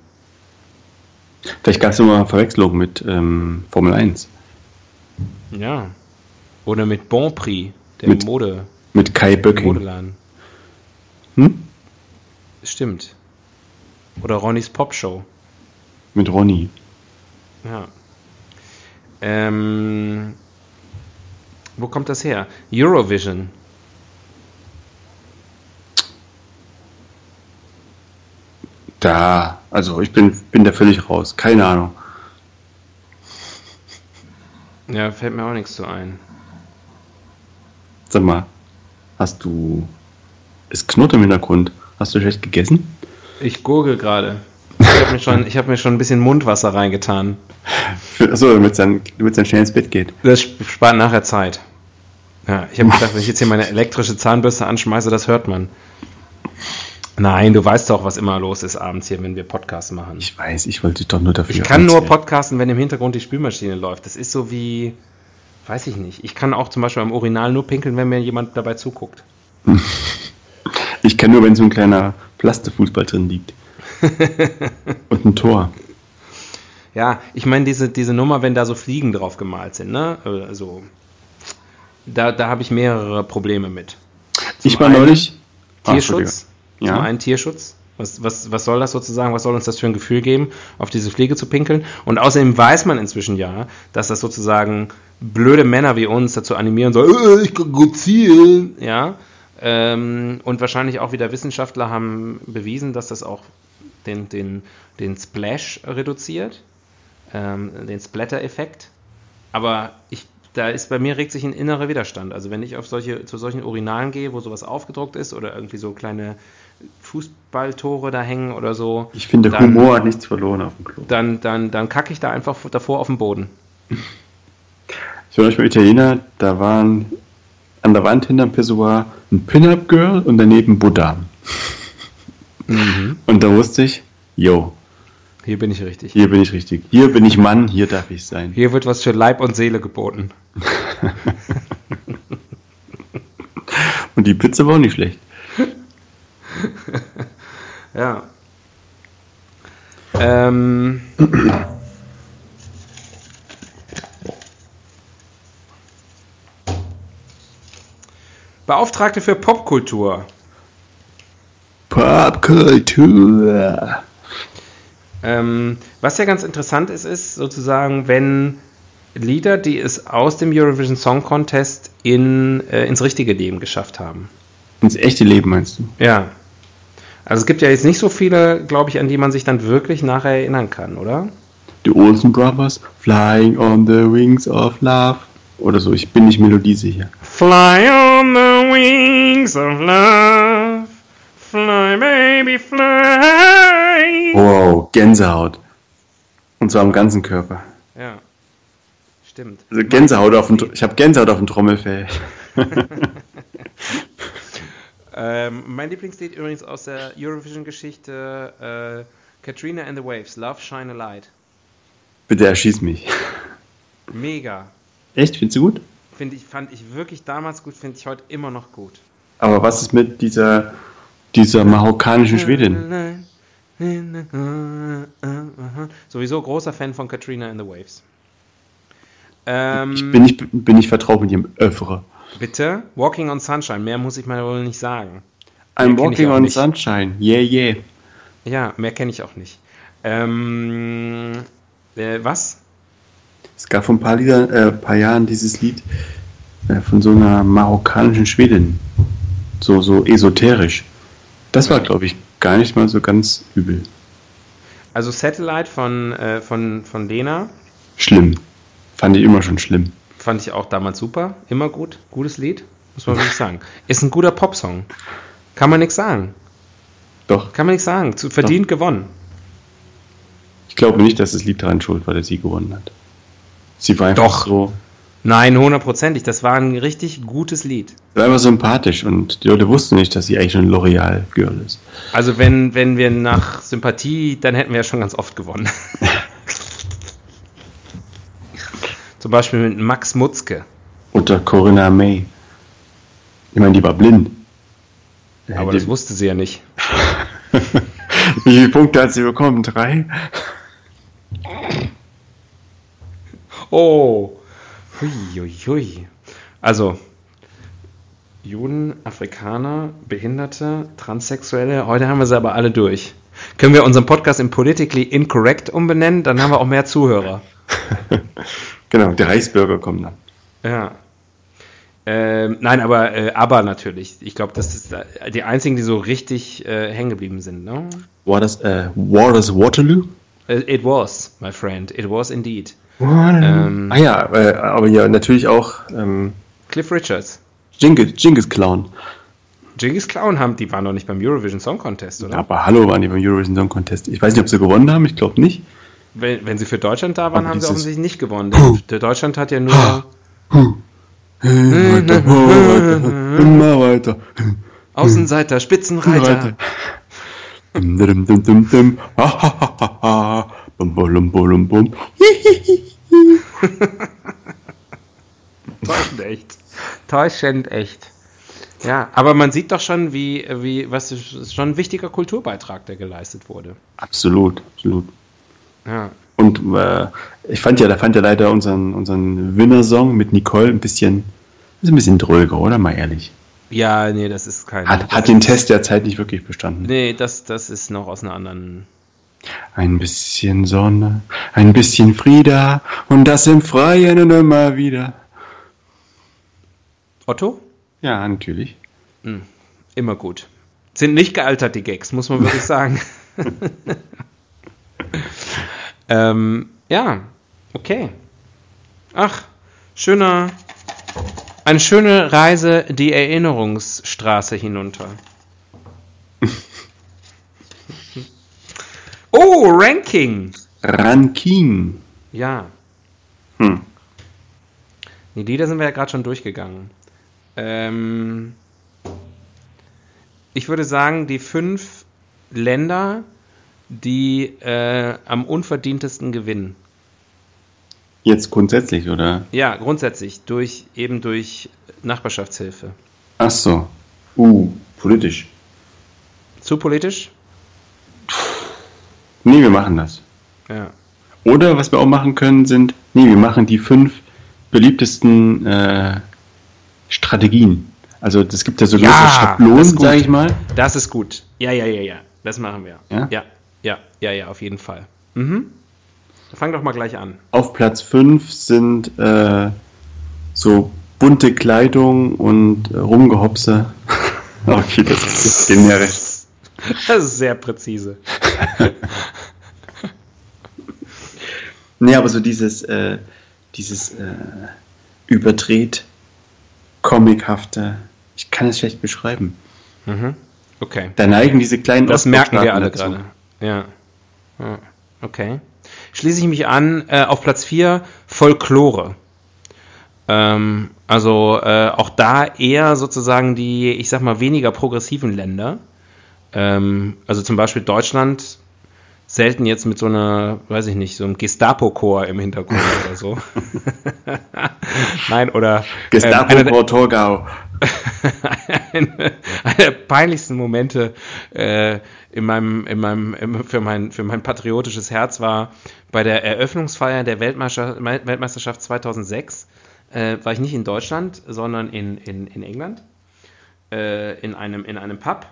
Vielleicht gab es immer Verwechslung mit ähm, Formel 1. Ja. Oder mit Bon Prix, der Mit- Mode, Mit Kai Böcking. Modeladen. Hm? Stimmt. Oder Ronnys Popshow. Mit Ronny. Ja. Ähm, wo kommt das her? Eurovision. Da, also ich bin, bin da völlig raus. Keine Ahnung. Ja, fällt mir auch nichts zu ein. Sag mal, hast du. Es knurrt im Hintergrund. Hast du schlecht gegessen? Ich gurgel gerade. Ich habe mir, schon- ich hab mir schon ein bisschen Mundwasser reingetan. Achso, damit es dann, damit's dann schnell ins Bett geht. Das spart nachher Zeit. Ja, ich habe gedacht, wenn ich jetzt hier meine elektrische Zahnbürste anschmeiße, das hört man. Nein, du weißt doch, was immer los ist abends hier, wenn wir Podcasts machen. Ich weiß, ich wollte dich doch nur dafür. Ich kann nur podcasten, wenn im Hintergrund die Spülmaschine läuft. Das ist so wie, weiß ich nicht. Ich kann auch zum Beispiel am Urinal nur pinkeln, wenn mir jemand dabei zuguckt. Ich kann nur, wenn so ein kleiner Plastefußball drin liegt. Und ein Tor. Ja, ich meine diese, diese Nummer, wenn da so Fliegen drauf gemalt sind, ne? Also, da, da habe ich mehrere Probleme mit. ich war neulich. Tierschutz. Ja. Zum einen Tierschutz. Was, was, was soll das sozusagen? Was soll uns das für ein Gefühl geben, auf diese Fliege zu pinkeln? Und außerdem weiß man inzwischen ja, dass das sozusagen blöde Männer wie uns dazu animieren soll, äh, ich kann gut zielen, ja. Ähm, und wahrscheinlich auch wieder Wissenschaftler haben bewiesen, dass das auch den, den, den Splash reduziert, ähm, den Splatter-Effekt. Aber ich, da ist bei mir regt sich ein innerer Widerstand. Also wenn ich auf solche, zu solchen Urinalen gehe, wo sowas aufgedruckt ist oder irgendwie so kleine Fußballtore da hängen oder so, Ich finde, Dann- Humor hat nichts verloren auf dem Klo. dann, dann, dann kacke ich da einfach davor auf den Boden. Ich war bei Italiener, da waren an der Wand hinterm Pissoir ein Pin-Up-Girl und daneben Buddha. Und da wusste ich, yo, Hier bin ich richtig. hier bin ich richtig. Hier bin ich Mann, hier darf ich sein. Hier wird was für Leib und Seele geboten. Und die Pizza war auch nicht schlecht. Ja. Ähm. Beauftragte für Popkultur. Popkultur. Ähm, was ja ganz interessant ist, ist sozusagen, wenn Lieder, die es aus dem Eurovision Song Contest in, äh, ins richtige Leben geschafft haben. Ins echte Leben meinst du? Ja. Also es gibt ja jetzt nicht so viele, glaube ich, an die man sich dann wirklich nachher erinnern kann, oder? The Olsen Brothers, Flying on the Wings of Love. oder so. Ich bin nicht melodiesicher. Fly on the wings of love. Fly, baby, fly. Wow, Gänsehaut. Und zwar am ganzen Körper. Ja. Stimmt. Also Gänsehaut auf dem, ich habe Gänsehaut auf dem Trommelfell. Ähm, mein Lieblingslied übrigens aus der Eurovision-Geschichte äh, Katrina and the Waves, Love Shine a Light. Bitte erschieß mich. Mega. Echt? Findest du gut? Finde ich, fand ich wirklich damals gut, finde ich heute immer noch gut. Aber was ist mit dieser, dieser marokkanischen Schwedin? Sowieso großer Fan von Katrina and the Waves. Ähm, Ich bin nicht, bin nicht vertraut mit ihrem Öffere. Bitte? Walking on Sunshine, mehr muss ich mal wohl nicht sagen. I'm walking on nicht. sunshine. Yeah, yeah. Ja, mehr kenne ich auch nicht. Ähm, äh, was? Es gab vor ein paar, Lieder, äh, paar Jahren dieses Lied äh, von so einer marokkanischen Schwedin. So, so esoterisch. Das war, glaube ich, gar nicht mal so ganz übel. Also Satellite von, äh, von, von Lena Schlimm. Fand ich immer schon schlimm. fand ich auch damals super. Immer gut. Gutes Lied, muss man wirklich sagen. Ist ein guter Popsong. Kann man nichts sagen. Doch, Kann man nichts sagen. Zu, verdient gewonnen. ich glaube nicht, dass das Lied daran schuld war, dass sie gewonnen hat. Sie war einfach Doch. so, Nein, hundertprozentig. Das war ein richtig gutes Lied. war einfach sympathisch und die Leute wussten nicht, dass sie eigentlich schon ein L'Oreal-Girl ist. Also wenn, wenn wir nach Sympathie, dann hätten wir ja schon ganz oft gewonnen. Zum Beispiel mit Max Mutzke. Oder Corinna May. Ich meine, die war blind. Aber die, das wusste sie ja nicht. Wie viele Punkte hat sie bekommen? Drei? Oh. Hui. Also, Juden, Afrikaner, Behinderte, Transsexuelle, heute haben wir sie aber alle durch. Können wir unseren Podcast in Politically Incorrect umbenennen? Dann haben wir auch mehr Zuhörer. Genau, der Reichsbürger kommt dann. Ja. Ähm, nein, aber äh, aber natürlich. Ich glaube, das ist die einzigen, die so richtig äh, hängen geblieben sind. Ne? War das, äh, war das Waterloo? Äh, It was, my friend. It was indeed. Ähm, ah ja, äh, aber ja, natürlich auch ähm, Cliff Richards. Genghis, Genghis Clown. Genghis Clown haben, die waren doch nicht beim Eurovision Song Contest, oder? Aber hallo waren die beim Eurovision Song Contest. Ich weiß nicht, ob sie gewonnen haben, ich glaube nicht. Wenn, wenn sie für Deutschland da waren, Aber haben sie offensichtlich nicht gewonnen. Denn der Deutschland hat ja nur Weiter, weiter, immer weiter. Außenseiter, Spitzenreiter. Dum, Täuschend echt. Täuschend echt. Ja, aber man sieht doch schon, wie, wie, was ist schon ein wichtiger Kulturbeitrag, der geleistet wurde. Absolut, absolut. Ja. Und äh, ich fand ja, da fand ja leider unseren, unseren Winner-Song mit Nicole ein bisschen, ist ein bisschen dröger, oder? Mal ehrlich. Ja, nee, das ist kein. Hat, hat den Test der Zeit nicht wirklich bestanden. Nee, das, das ist noch aus einer anderen. Ein bisschen Sonne, ein bisschen Frieda und das im Freien und immer wieder. Otto? Ja, natürlich. Immer gut. Sind nicht gealtert, die Gags, muss man wirklich sagen. ähm, ja, okay. Ach, schöner. Eine schöne Reise die Erinnerungsstraße hinunter. oh, Ranking! Ranking. Ja, Hm. die Lieder sind wir ja gerade schon durchgegangen. Ähm, ich würde sagen, die fünf Länder, die äh, am unverdientesten gewinnen. Jetzt grundsätzlich, oder? Ja, grundsätzlich durch eben durch Nachbarschaftshilfe. Ach so. Uh, politisch. Zu politisch? Nee, wir machen das. Ja. Oder was wir auch machen können, sind, nee, wir machen die fünf beliebtesten äh, Strategien. Also es gibt ja so Ja, große Schablonen, sage ich mal. Das ist gut. Ja, ja, ja, ja. Das machen wir. Ja? Ja, ja, ja, ja, auf jeden Fall. Mhm. Fang doch mal gleich an. Auf Platz 5 sind äh, so bunte Kleidung und äh, Rumgehopse. okay, das ist generisch. Das ist sehr präzise. Nee, aber so dieses, äh, dieses äh, überdreht, comichafter. Ich kann es schlecht beschreiben. Mhm. Okay. Da neigen diese kleinen Das merken wir alle dazu. gerade. Ja. ja. Okay. Schließe ich mich an, äh, auf Platz 4 Folklore. Ähm, also äh, auch da eher sozusagen die, ich sag mal, weniger progressiven Länder. Ähm, also zum Beispiel Deutschland selten jetzt mit so einer, weiß ich nicht, so einem Gestapo-Chor im Hintergrund oder so. Nein, oder ähm, Gestapo einer der- vor Torgau. eine, einer der peinlichsten Momente äh, in meinem, in meinem, im, für, mein, für mein patriotisches Herz war bei der Eröffnungsfeier der Weltmeister, Weltmeisterschaft 2006. Äh, war ich nicht in Deutschland, sondern in, in, in England, äh, in, einem, in einem Pub.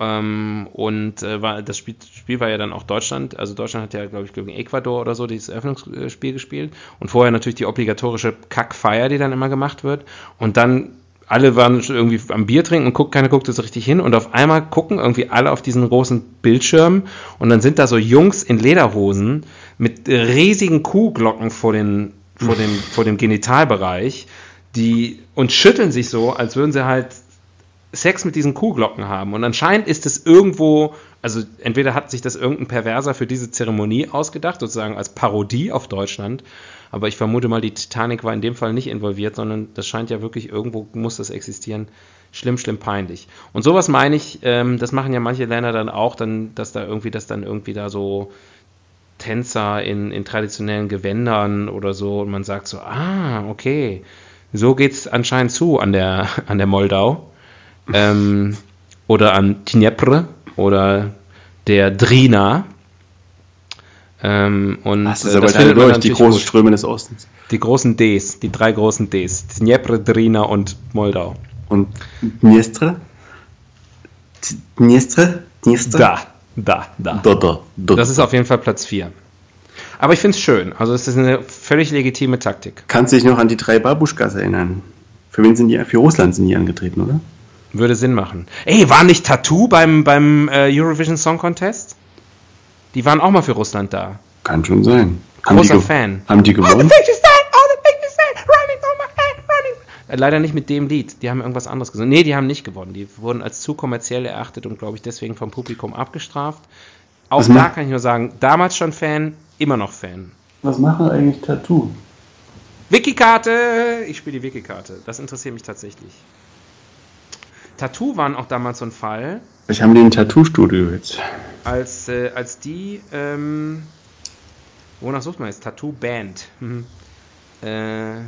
Ähm, und äh, war, das Spiel, Spiel war ja dann auch Deutschland. Also Deutschland hat ja, glaube ich, gegen Ecuador oder so dieses Eröffnungsspiel gespielt. Und vorher natürlich die obligatorische Kackfeier, die dann immer gemacht wird. Und dann alle waren schon irgendwie am Bier trinken und guckt, keiner guckte so richtig hin. Und auf einmal gucken irgendwie alle auf diesen großen Bildschirm. Und dann sind da so Jungs in Lederhosen mit riesigen Kuhglocken vor, den, vor, dem, vor dem Genitalbereich. Die, und schütteln sich so, als würden sie halt Sex mit diesen Kuhglocken haben. Und anscheinend ist es irgendwo, also entweder hat sich das irgendein Perverser für diese Zeremonie ausgedacht, sozusagen als Parodie auf Deutschland. Aber ich vermute mal, die Titanic war in dem Fall nicht involviert, sondern das scheint ja wirklich irgendwo muss das existieren. Schlimm, schlimm peinlich. Und sowas meine ich, ähm, das machen ja manche Länder dann auch, dann, dass da irgendwie, dass dann irgendwie da so Tänzer in, in traditionellen Gewändern oder so und man sagt so, ah, okay, so geht's anscheinend zu an der, an der Moldau ähm, oder an Dnepr oder der Drina. Ähm, und du es äh, aber das findet durch, die großen gut. Ströme des Ostens. Die großen Ds, die drei großen Ds. Dnepr, Drina und Moldau. Und Dniestre? Dniestre? Dniestre? Da, da, da. Da, da, da. Das ist auf jeden Fall Platz 4. Aber ich finde es schön. Also es ist eine völlig legitime Taktik. Kannst du dich noch an die drei Babuschkas erinnern? Für wen sind die? Für Russland sind die angetreten, oder? Würde Sinn machen. Ey, war nicht Tattoo beim, beim äh, Eurovision Song Contest? Die waren auch mal für Russland da. Kann schon sein. Haben Großer Fan. Haben die gewonnen? Leider nicht mit dem Lied. Die haben irgendwas anderes gesungen. Nee, die haben nicht gewonnen. Die wurden als zu kommerziell erachtet und, glaube ich, deswegen vom Publikum abgestraft. Auch Was da macht- kann ich nur sagen, damals schon Fan, immer noch Fan. Was machen eigentlich Tattoo? Wikikarte! Ich spiele die Wikikarte. Das interessiert mich tatsächlich. Tattoo waren auch damals so ein Fall, Ich habe den Tattoo-Studio jetzt. als, äh, als die, ähm, wonach sucht man jetzt? Tattoo Band. Mhm. Äh,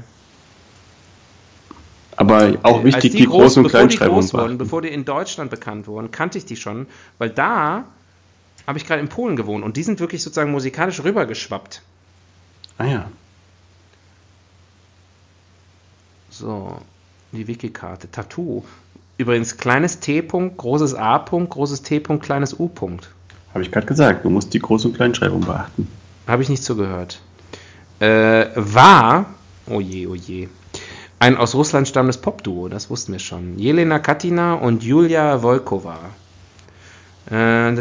Aber auch wichtig, die, die, groß, großen und Kleinschreibungen groß wurden, bevor die in Deutschland bekannt wurden, kannte ich die schon, weil da habe ich gerade in Polen gewohnt und die sind wirklich sozusagen musikalisch rübergeschwappt. Ah ja. So, die Wikikarte. Tattoo. Übrigens, kleines T. -Punkt, großes A. -Punkt, großes T. -Punkt, kleines U. -Punkt. Habe ich gerade gesagt, du musst die Groß- und Kleinschreibung beachten. Habe ich nicht zugehört. Äh, war, oh je, oh je, ein aus Russland stammendes Popduo, das wussten wir schon. Jelena Katina und Julia Volkova. Äh,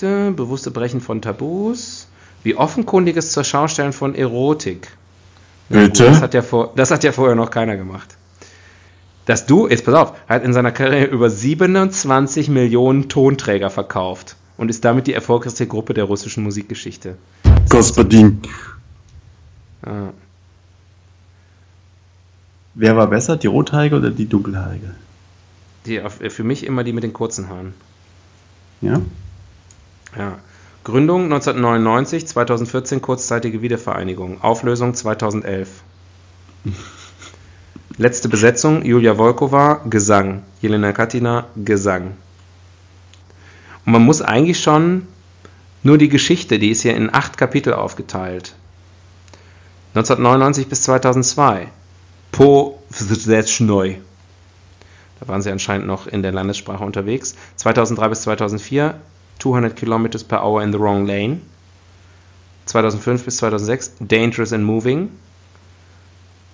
bewusste Brechen von Tabus. Wie offenkundiges zur Schaustellen von Erotik. Gut, Bitte? Das hat, ja vor, das hat ja vorher noch keiner gemacht. Das Duo, jetzt pass auf, hat in seiner Karriere über 27 Millionen Tonträger verkauft und ist damit die erfolgreichste Gruppe der russischen Musikgeschichte. Gospodin. Ah, Wer war besser, die Rothaarige oder die Dunkelhaarige? die, auf- für mich immer die mit den kurzen Haaren. Ja? Ja. Gründung 1999, 2014 kurzzeitige Wiedervereinigung. Auflösung 2011. Letzte Besetzung Julia Volkova, Gesang. Jelena Katina, Gesang. Und man muss eigentlich schon nur die Geschichte, die ist hier in acht Kapitel aufgeteilt. 1999 bis 2002. Po Vzdechnoi. Da waren sie anscheinend noch in der Landessprache unterwegs. 2003 bis 2004 200 Kilometers per Hour in the Wrong Lane. 2005 bis 2006 Dangerous and Moving.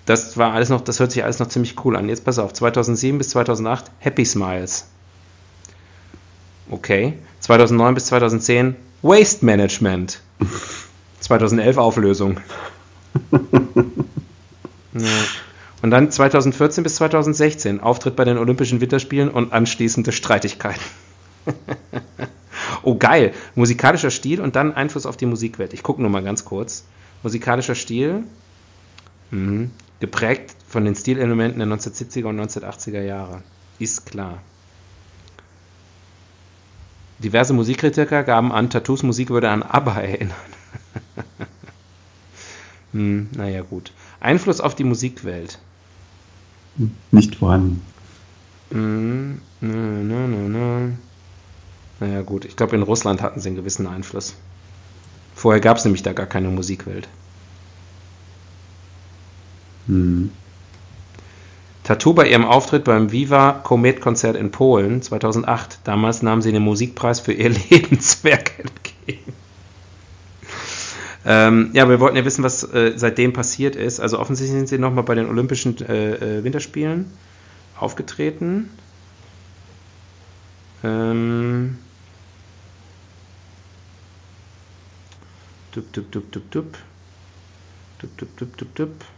Das war alles noch, das hört sich alles noch ziemlich cool an. Jetzt pass auf, 2007 bis 2008 Happy Smiles. Okay. 2009 bis 2010 Waste Management. 2011 Auflösung. Ja. Und dann 2014 bis 2016 Auftritt bei den Olympischen Winterspielen und anschließende Streitigkeiten. oh geil, musikalischer Stil und dann Einfluss auf die Musikwelt. Ich gucke nur mal ganz kurz. Musikalischer Stil, mhm. Geprägt von den Stilelementen der 1970er und 1980er Jahre. Ist klar. Diverse Musikkritiker gaben an, Tattoos Musik würde an ABBA erinnern. hm, naja, gut. Einfluss auf die Musikwelt. Nicht vorhanden. Hm, nö, nö, nö, nö. Naja, gut. Ich glaube, in Russland hatten sie einen gewissen Einfluss. Vorher gab es nämlich da gar keine Musikwelt. Hm. Tattoo bei ihrem Auftritt beim Viva Komet Konzert in Polen 2008. Damals nahm sie den Musikpreis für ihr Lebenswerk entgegen. Ähm, ja, wir wollten ja wissen, was äh, seitdem passiert ist. Also offensichtlich sind sie nochmal bei den Olympischen äh, äh, Winterspielen aufgetreten. Ähm, dup, dup, dup, dup, dup. Dup, dup, dup, dup, dup.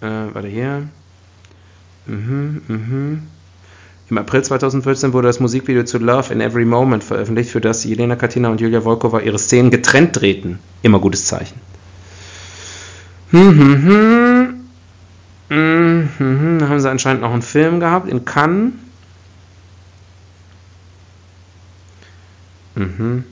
Äh, warte hier. Mhm, mhm. Im April 2014 wurde das Musikvideo zu Love in Every Moment veröffentlicht, für das Jelena Katina und Julia Volkova ihre Szenen getrennt drehten. Immer gutes Zeichen. Hm, hm, hm. Hm, hm, hm. Da haben sie anscheinend noch einen Film gehabt in Cannes. Mhm.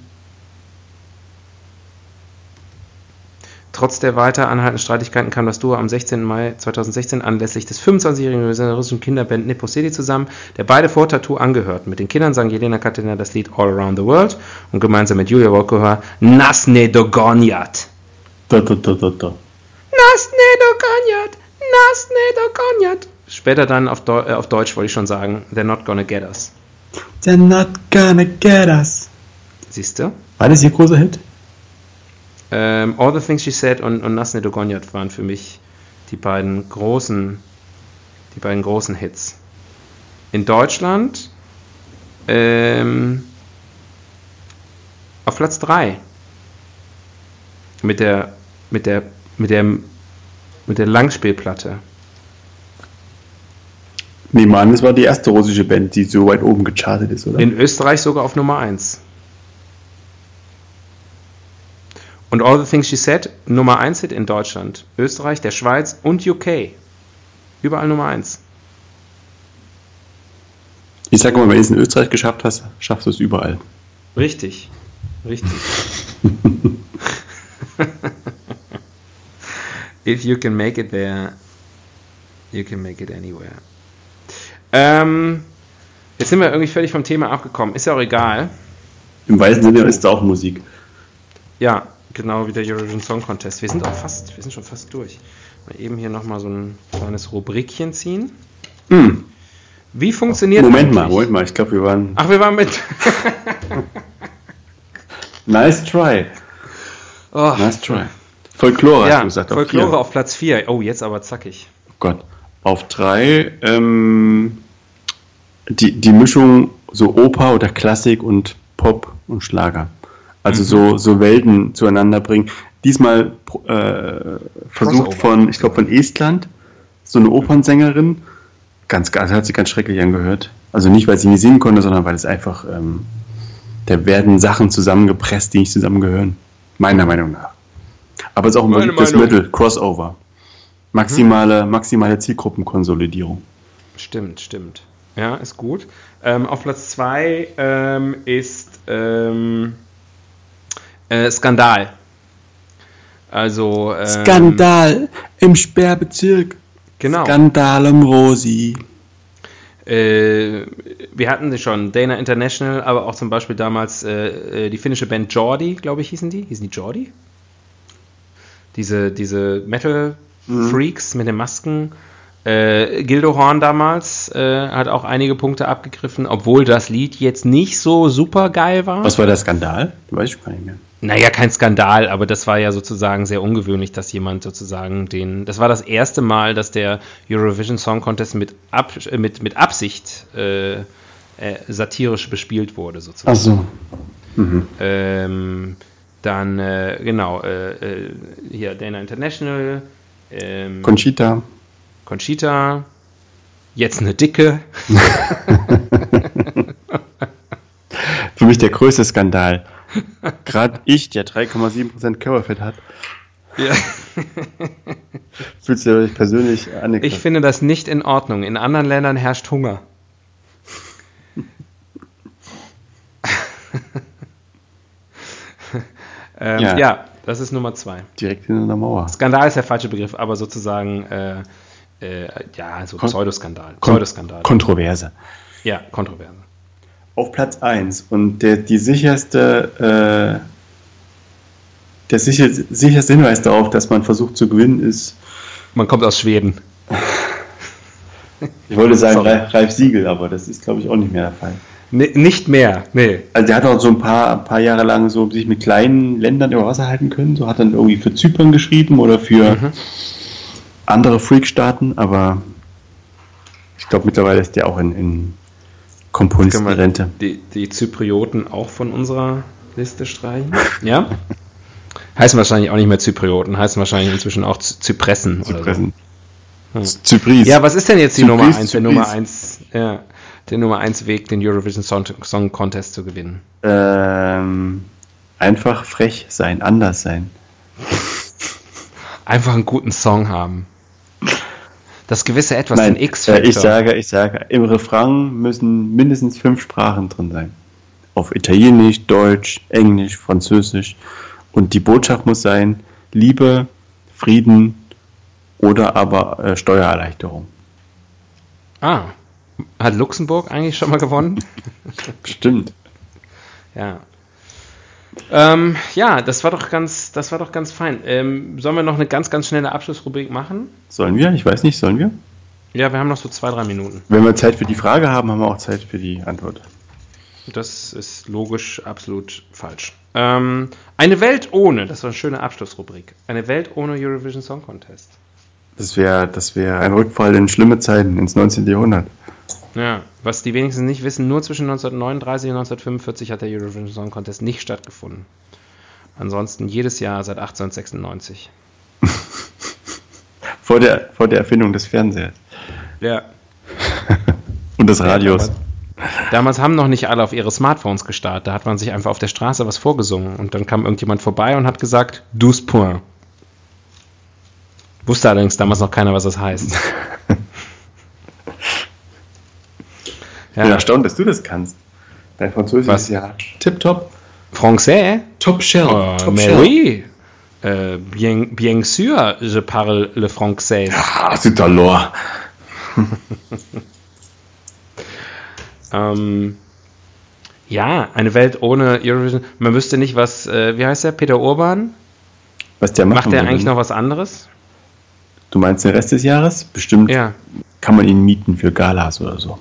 Trotz der weiter anhaltenden Streitigkeiten kam das Duo am 16. Mai 2016 anlässlich des 25-jährigen russischen Kinderband Niposedi zusammen, der beide vor Tattoo angehörten. Mit den Kindern sang Jelena Katina das Lied All Around the World und gemeinsam mit Julia Volkova Nas ne dogoniat. Da, da, da, da, da. Nas ne dogoniat, nas ne dogoniat. Später dann auf, Deu äh, auf Deutsch wollte ich schon sagen, They're not gonna get us. They're not gonna get us. Siehst du? War das ihr großer Hit? Ähm, All the Things She Said und, und Nasne Dogonyat waren für mich die beiden großen, die beiden großen Hits. In Deutschland ähm, auf Platz 3 mit der mit der mit der mit der Langspielplatte. Nehmen an, das war die erste russische Band, die so weit oben gechartet ist, oder? In Österreich sogar auf Nummer 1. Und All the Things She Said, Nummer 1 Hit in Deutschland, Österreich, der Schweiz und UK. Überall Nummer 1. Ich sag mal, wenn du es in Österreich geschafft hast, schaffst du es überall. Richtig. Richtig. If you can make it there, you can make it anywhere. Ähm, jetzt sind wir irgendwie völlig vom Thema abgekommen. Ist ja auch egal. Im weitesten Sinne ist es auch Musik. Ja, genau wie der Eurovision Song Contest. Wir sind auch fast, wir sind schon fast durch. Mal eben hier nochmal so ein kleines Rubrikchen ziehen. Hm. Wie funktioniert Moment mal, eigentlich- Moment mal, ich glaube, wir waren. Ach, wir waren mit. Nice try. Oh, Nice try. Folklore hast ja, du gesagt. auf Folklore vier. auf Platz 4. Oh, jetzt aber zackig. Oh Gott. Auf drei, ähm, die, die Mischung so Oper oder Klassik und Pop und Schlager. Also Mhm. so, so Welten zueinander bringen. Diesmal äh, versucht von, ich glaube von Estland, so eine Opernsängerin. Ganz, ganz, hat sich ganz schrecklich angehört. Also nicht, weil sie nie singen konnte, sondern weil es einfach, ähm, da werden Sachen zusammengepresst, die nicht zusammengehören. Meiner Meinung nach. Aber es ist auch das Meinung. Mittel, Crossover. Maximale, maximale Zielgruppenkonsolidierung. Stimmt, stimmt. Ja, ist gut. Ähm, auf Platz 2 ähm, ist ähm, äh, Skandal. Also. Ähm, Skandal im Sperrbezirk. Genau. Skandal um Rosi. Äh, wir hatten sie schon, Dana International, aber auch zum Beispiel damals äh, äh, die finnische Band Jordi, glaube ich, hießen die. Hießen die Jordi? Diese, diese Metal-Freaks mit den Masken. Äh, Gildo Horn damals äh, hat auch einige Punkte abgegriffen, obwohl das Lied jetzt nicht so super geil war. Was war der Skandal? Weiß ich gar nicht mehr. Naja, kein Skandal, aber das war ja sozusagen sehr ungewöhnlich, dass jemand sozusagen den. Das war das erste Mal, dass der Eurovision Song Contest mit, Ab, äh, mit, mit Absicht äh, äh, satirisch bespielt wurde, sozusagen. Ach so. Mhm. Ähm, dann, äh, genau, äh, äh, hier Dana International, Ähm, Conchita. Conchita. Jetzt eine dicke. Für mich der größte Skandal. Gerade ich, der 3,7% Körperfett hat, Ja. fühlst du dich persönlich Ich angegriffen. finde das nicht in Ordnung. In anderen Ländern herrscht Hunger. ähm, ja. Ja. das ist Nummer zwei. Direkt hinter der Mauer. Skandal ist der falsche Begriff, aber sozusagen, äh, äh, ja, so Kon- Pseudoskandal. Kon Pseudoskandal. Kontroverse. ja, kontroverse. Auf Platz 1 und der, die sicherste, äh, der sicher, sicherste Hinweis darauf, dass man versucht zu gewinnen, ist, Man kommt aus Schweden. ich wollte sagen. Ralf, Ralf Siegel, aber das ist, glaube ich, auch nicht mehr der Fall. N nicht mehr, nee. Also der hat auch so ein paar, paar Jahre lang so sich mit kleinen Ländern über Wasser halten können. So hat dann irgendwie für Zypern geschrieben oder für Mhm. andere Freak-Staaten, aber ich glaube mittlerweile ist der auch in, in Komponistenrente. Die, die Zyprioten auch von unserer Liste streichen? Ja? heißen wahrscheinlich auch nicht mehr Zyprioten, heißen wahrscheinlich inzwischen auch Zypressen oder so. Zypressen. Hm. Zypris. Ja, was ist denn jetzt die Zypris, Nummer 1, der. Nummer 1, ja, der Nummer 1 Weg, den Eurovision Song, Song Contest zu gewinnen? ähm, einfach frech sein, anders sein. Einfach einen guten Song haben. Das gewisse Etwas, Nein, den äh, X-Factor. ich sage, ich sage, im Refrain müssen mindestens fünf Sprachen drin sein. Auf Italienisch, Deutsch, Englisch, Französisch. Und die Botschaft muss sein, Liebe, Frieden oder aber äh, Steuererleichterung. Ah, hat Luxemburg eigentlich schon mal gewonnen? Stimmt. Ja. Ähm, ja, das war doch ganz, das war doch ganz fein. Ähm, sollen wir noch eine ganz, ganz schnelle Abschlussrubrik machen? Sollen wir? Ich weiß nicht, sollen wir? Ja, wir haben noch so zwei, drei Minuten. Wenn wir Zeit für die Frage haben, haben wir auch Zeit für die Antwort. Das ist logisch absolut falsch. Ähm, eine Welt ohne, das war eine schöne Abschlussrubrik. Eine Welt ohne Eurovision Song Contest. Das wäre das wär ein Rückfall in schlimme Zeiten ins 19. Jahrhundert. Ja, was die wenigsten nicht wissen, nur zwischen 1939 und 1945 hat der Eurovision Song Contest nicht stattgefunden. Ansonsten jedes Jahr seit 1896. Vor der, vor der Erfindung des Fernsehers Ja. und des Radios. Damals haben noch nicht alle auf ihre Smartphones gestartet. Da hat man sich einfach auf der Straße was vorgesungen. Und dann kam irgendjemand vorbei und hat gesagt, douze point. Wusste allerdings damals noch keiner, was das heißt. Ich bin erstaunt, dass du das kannst. Dein Französisch Was? ist ja tipptopp. Français? Top Shell. Oh, top mais Shell. oui. Euh, bien, bien sûr, je parle le français. Ah, c'est alors. Ähm, ja, eine Welt ohne Eurovision. Man wüsste nicht, was, äh, wie heißt der, Peter Urban? Was der macht. Macht der eigentlich noch was anderes? Du meinst den Rest des Jahres? Bestimmt Ja. kann man ihn mieten für Galas oder so.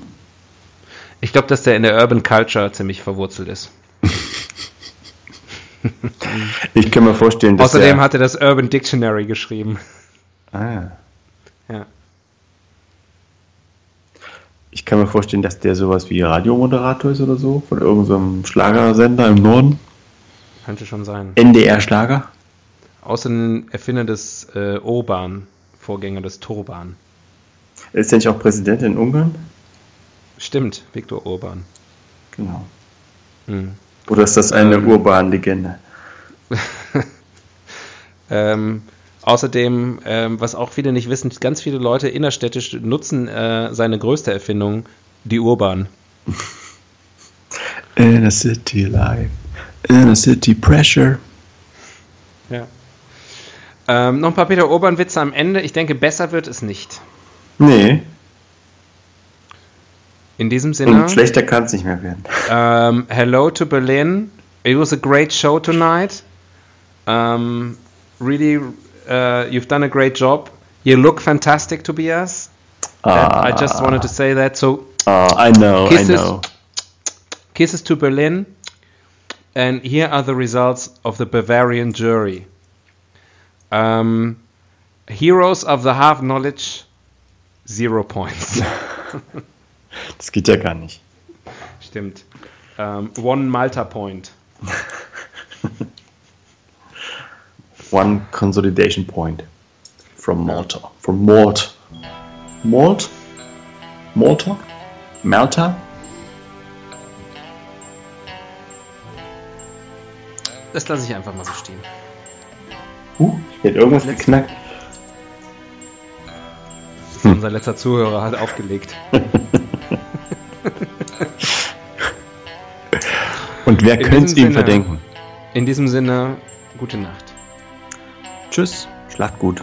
Ich glaube, dass der in der Urban Culture ziemlich verwurzelt ist. Ich kann mir vorstellen, dass Außerdem hat er das Urban Dictionary geschrieben. ah, Ja. ich kann mir vorstellen, dass der sowas wie Radiomoderator ist oder so von irgendeinem Schlagersender im Norden. Könnte schon sein. NDR Schlager. Außerdem Erfinder des äh, Urban, Vorgänger des Turban. Ist der nicht auch Präsident in Ungarn? Stimmt, Viktor Urban. Genau. Hm. Oder ist das eine Ähm. Urban-Legende? Ähm, außerdem, ähm, was auch viele nicht wissen, ganz viele Leute innerstädtisch nutzen äh, seine größte Erfindung, die Urban. In a city life, in a city pressure. Ja. Ähm, noch ein paar Peter Urban-Witze am Ende. Ich denke, besser wird es nicht. Nee, In diesem Sinne, und schlechter kann es nicht mehr werden. ähm, hello to Berlin. It was a great show tonight. Um, really, uh, you've done a great job. You look fantastic, Tobias. And I just wanted to say that. So Ah, I know, Kisses. I know. Kisses to Berlin. And here are the results of the Bavarian jury. Um, heroes of the half knowledge, zero points. Das geht ja gar nicht. Stimmt. Um, one Malta point. One consolidation point. From Malta. From Malt. Malt? Malta? Malta? Das lasse ich einfach mal so stehen. Uh, hier hat irgendwas geknackt. Unser letzter Zuhörer hat aufgelegt. Und wer könnte es ihm Sinne- verdenken? In diesem Sinne, gute Nacht. Tschüss, schlaft gut.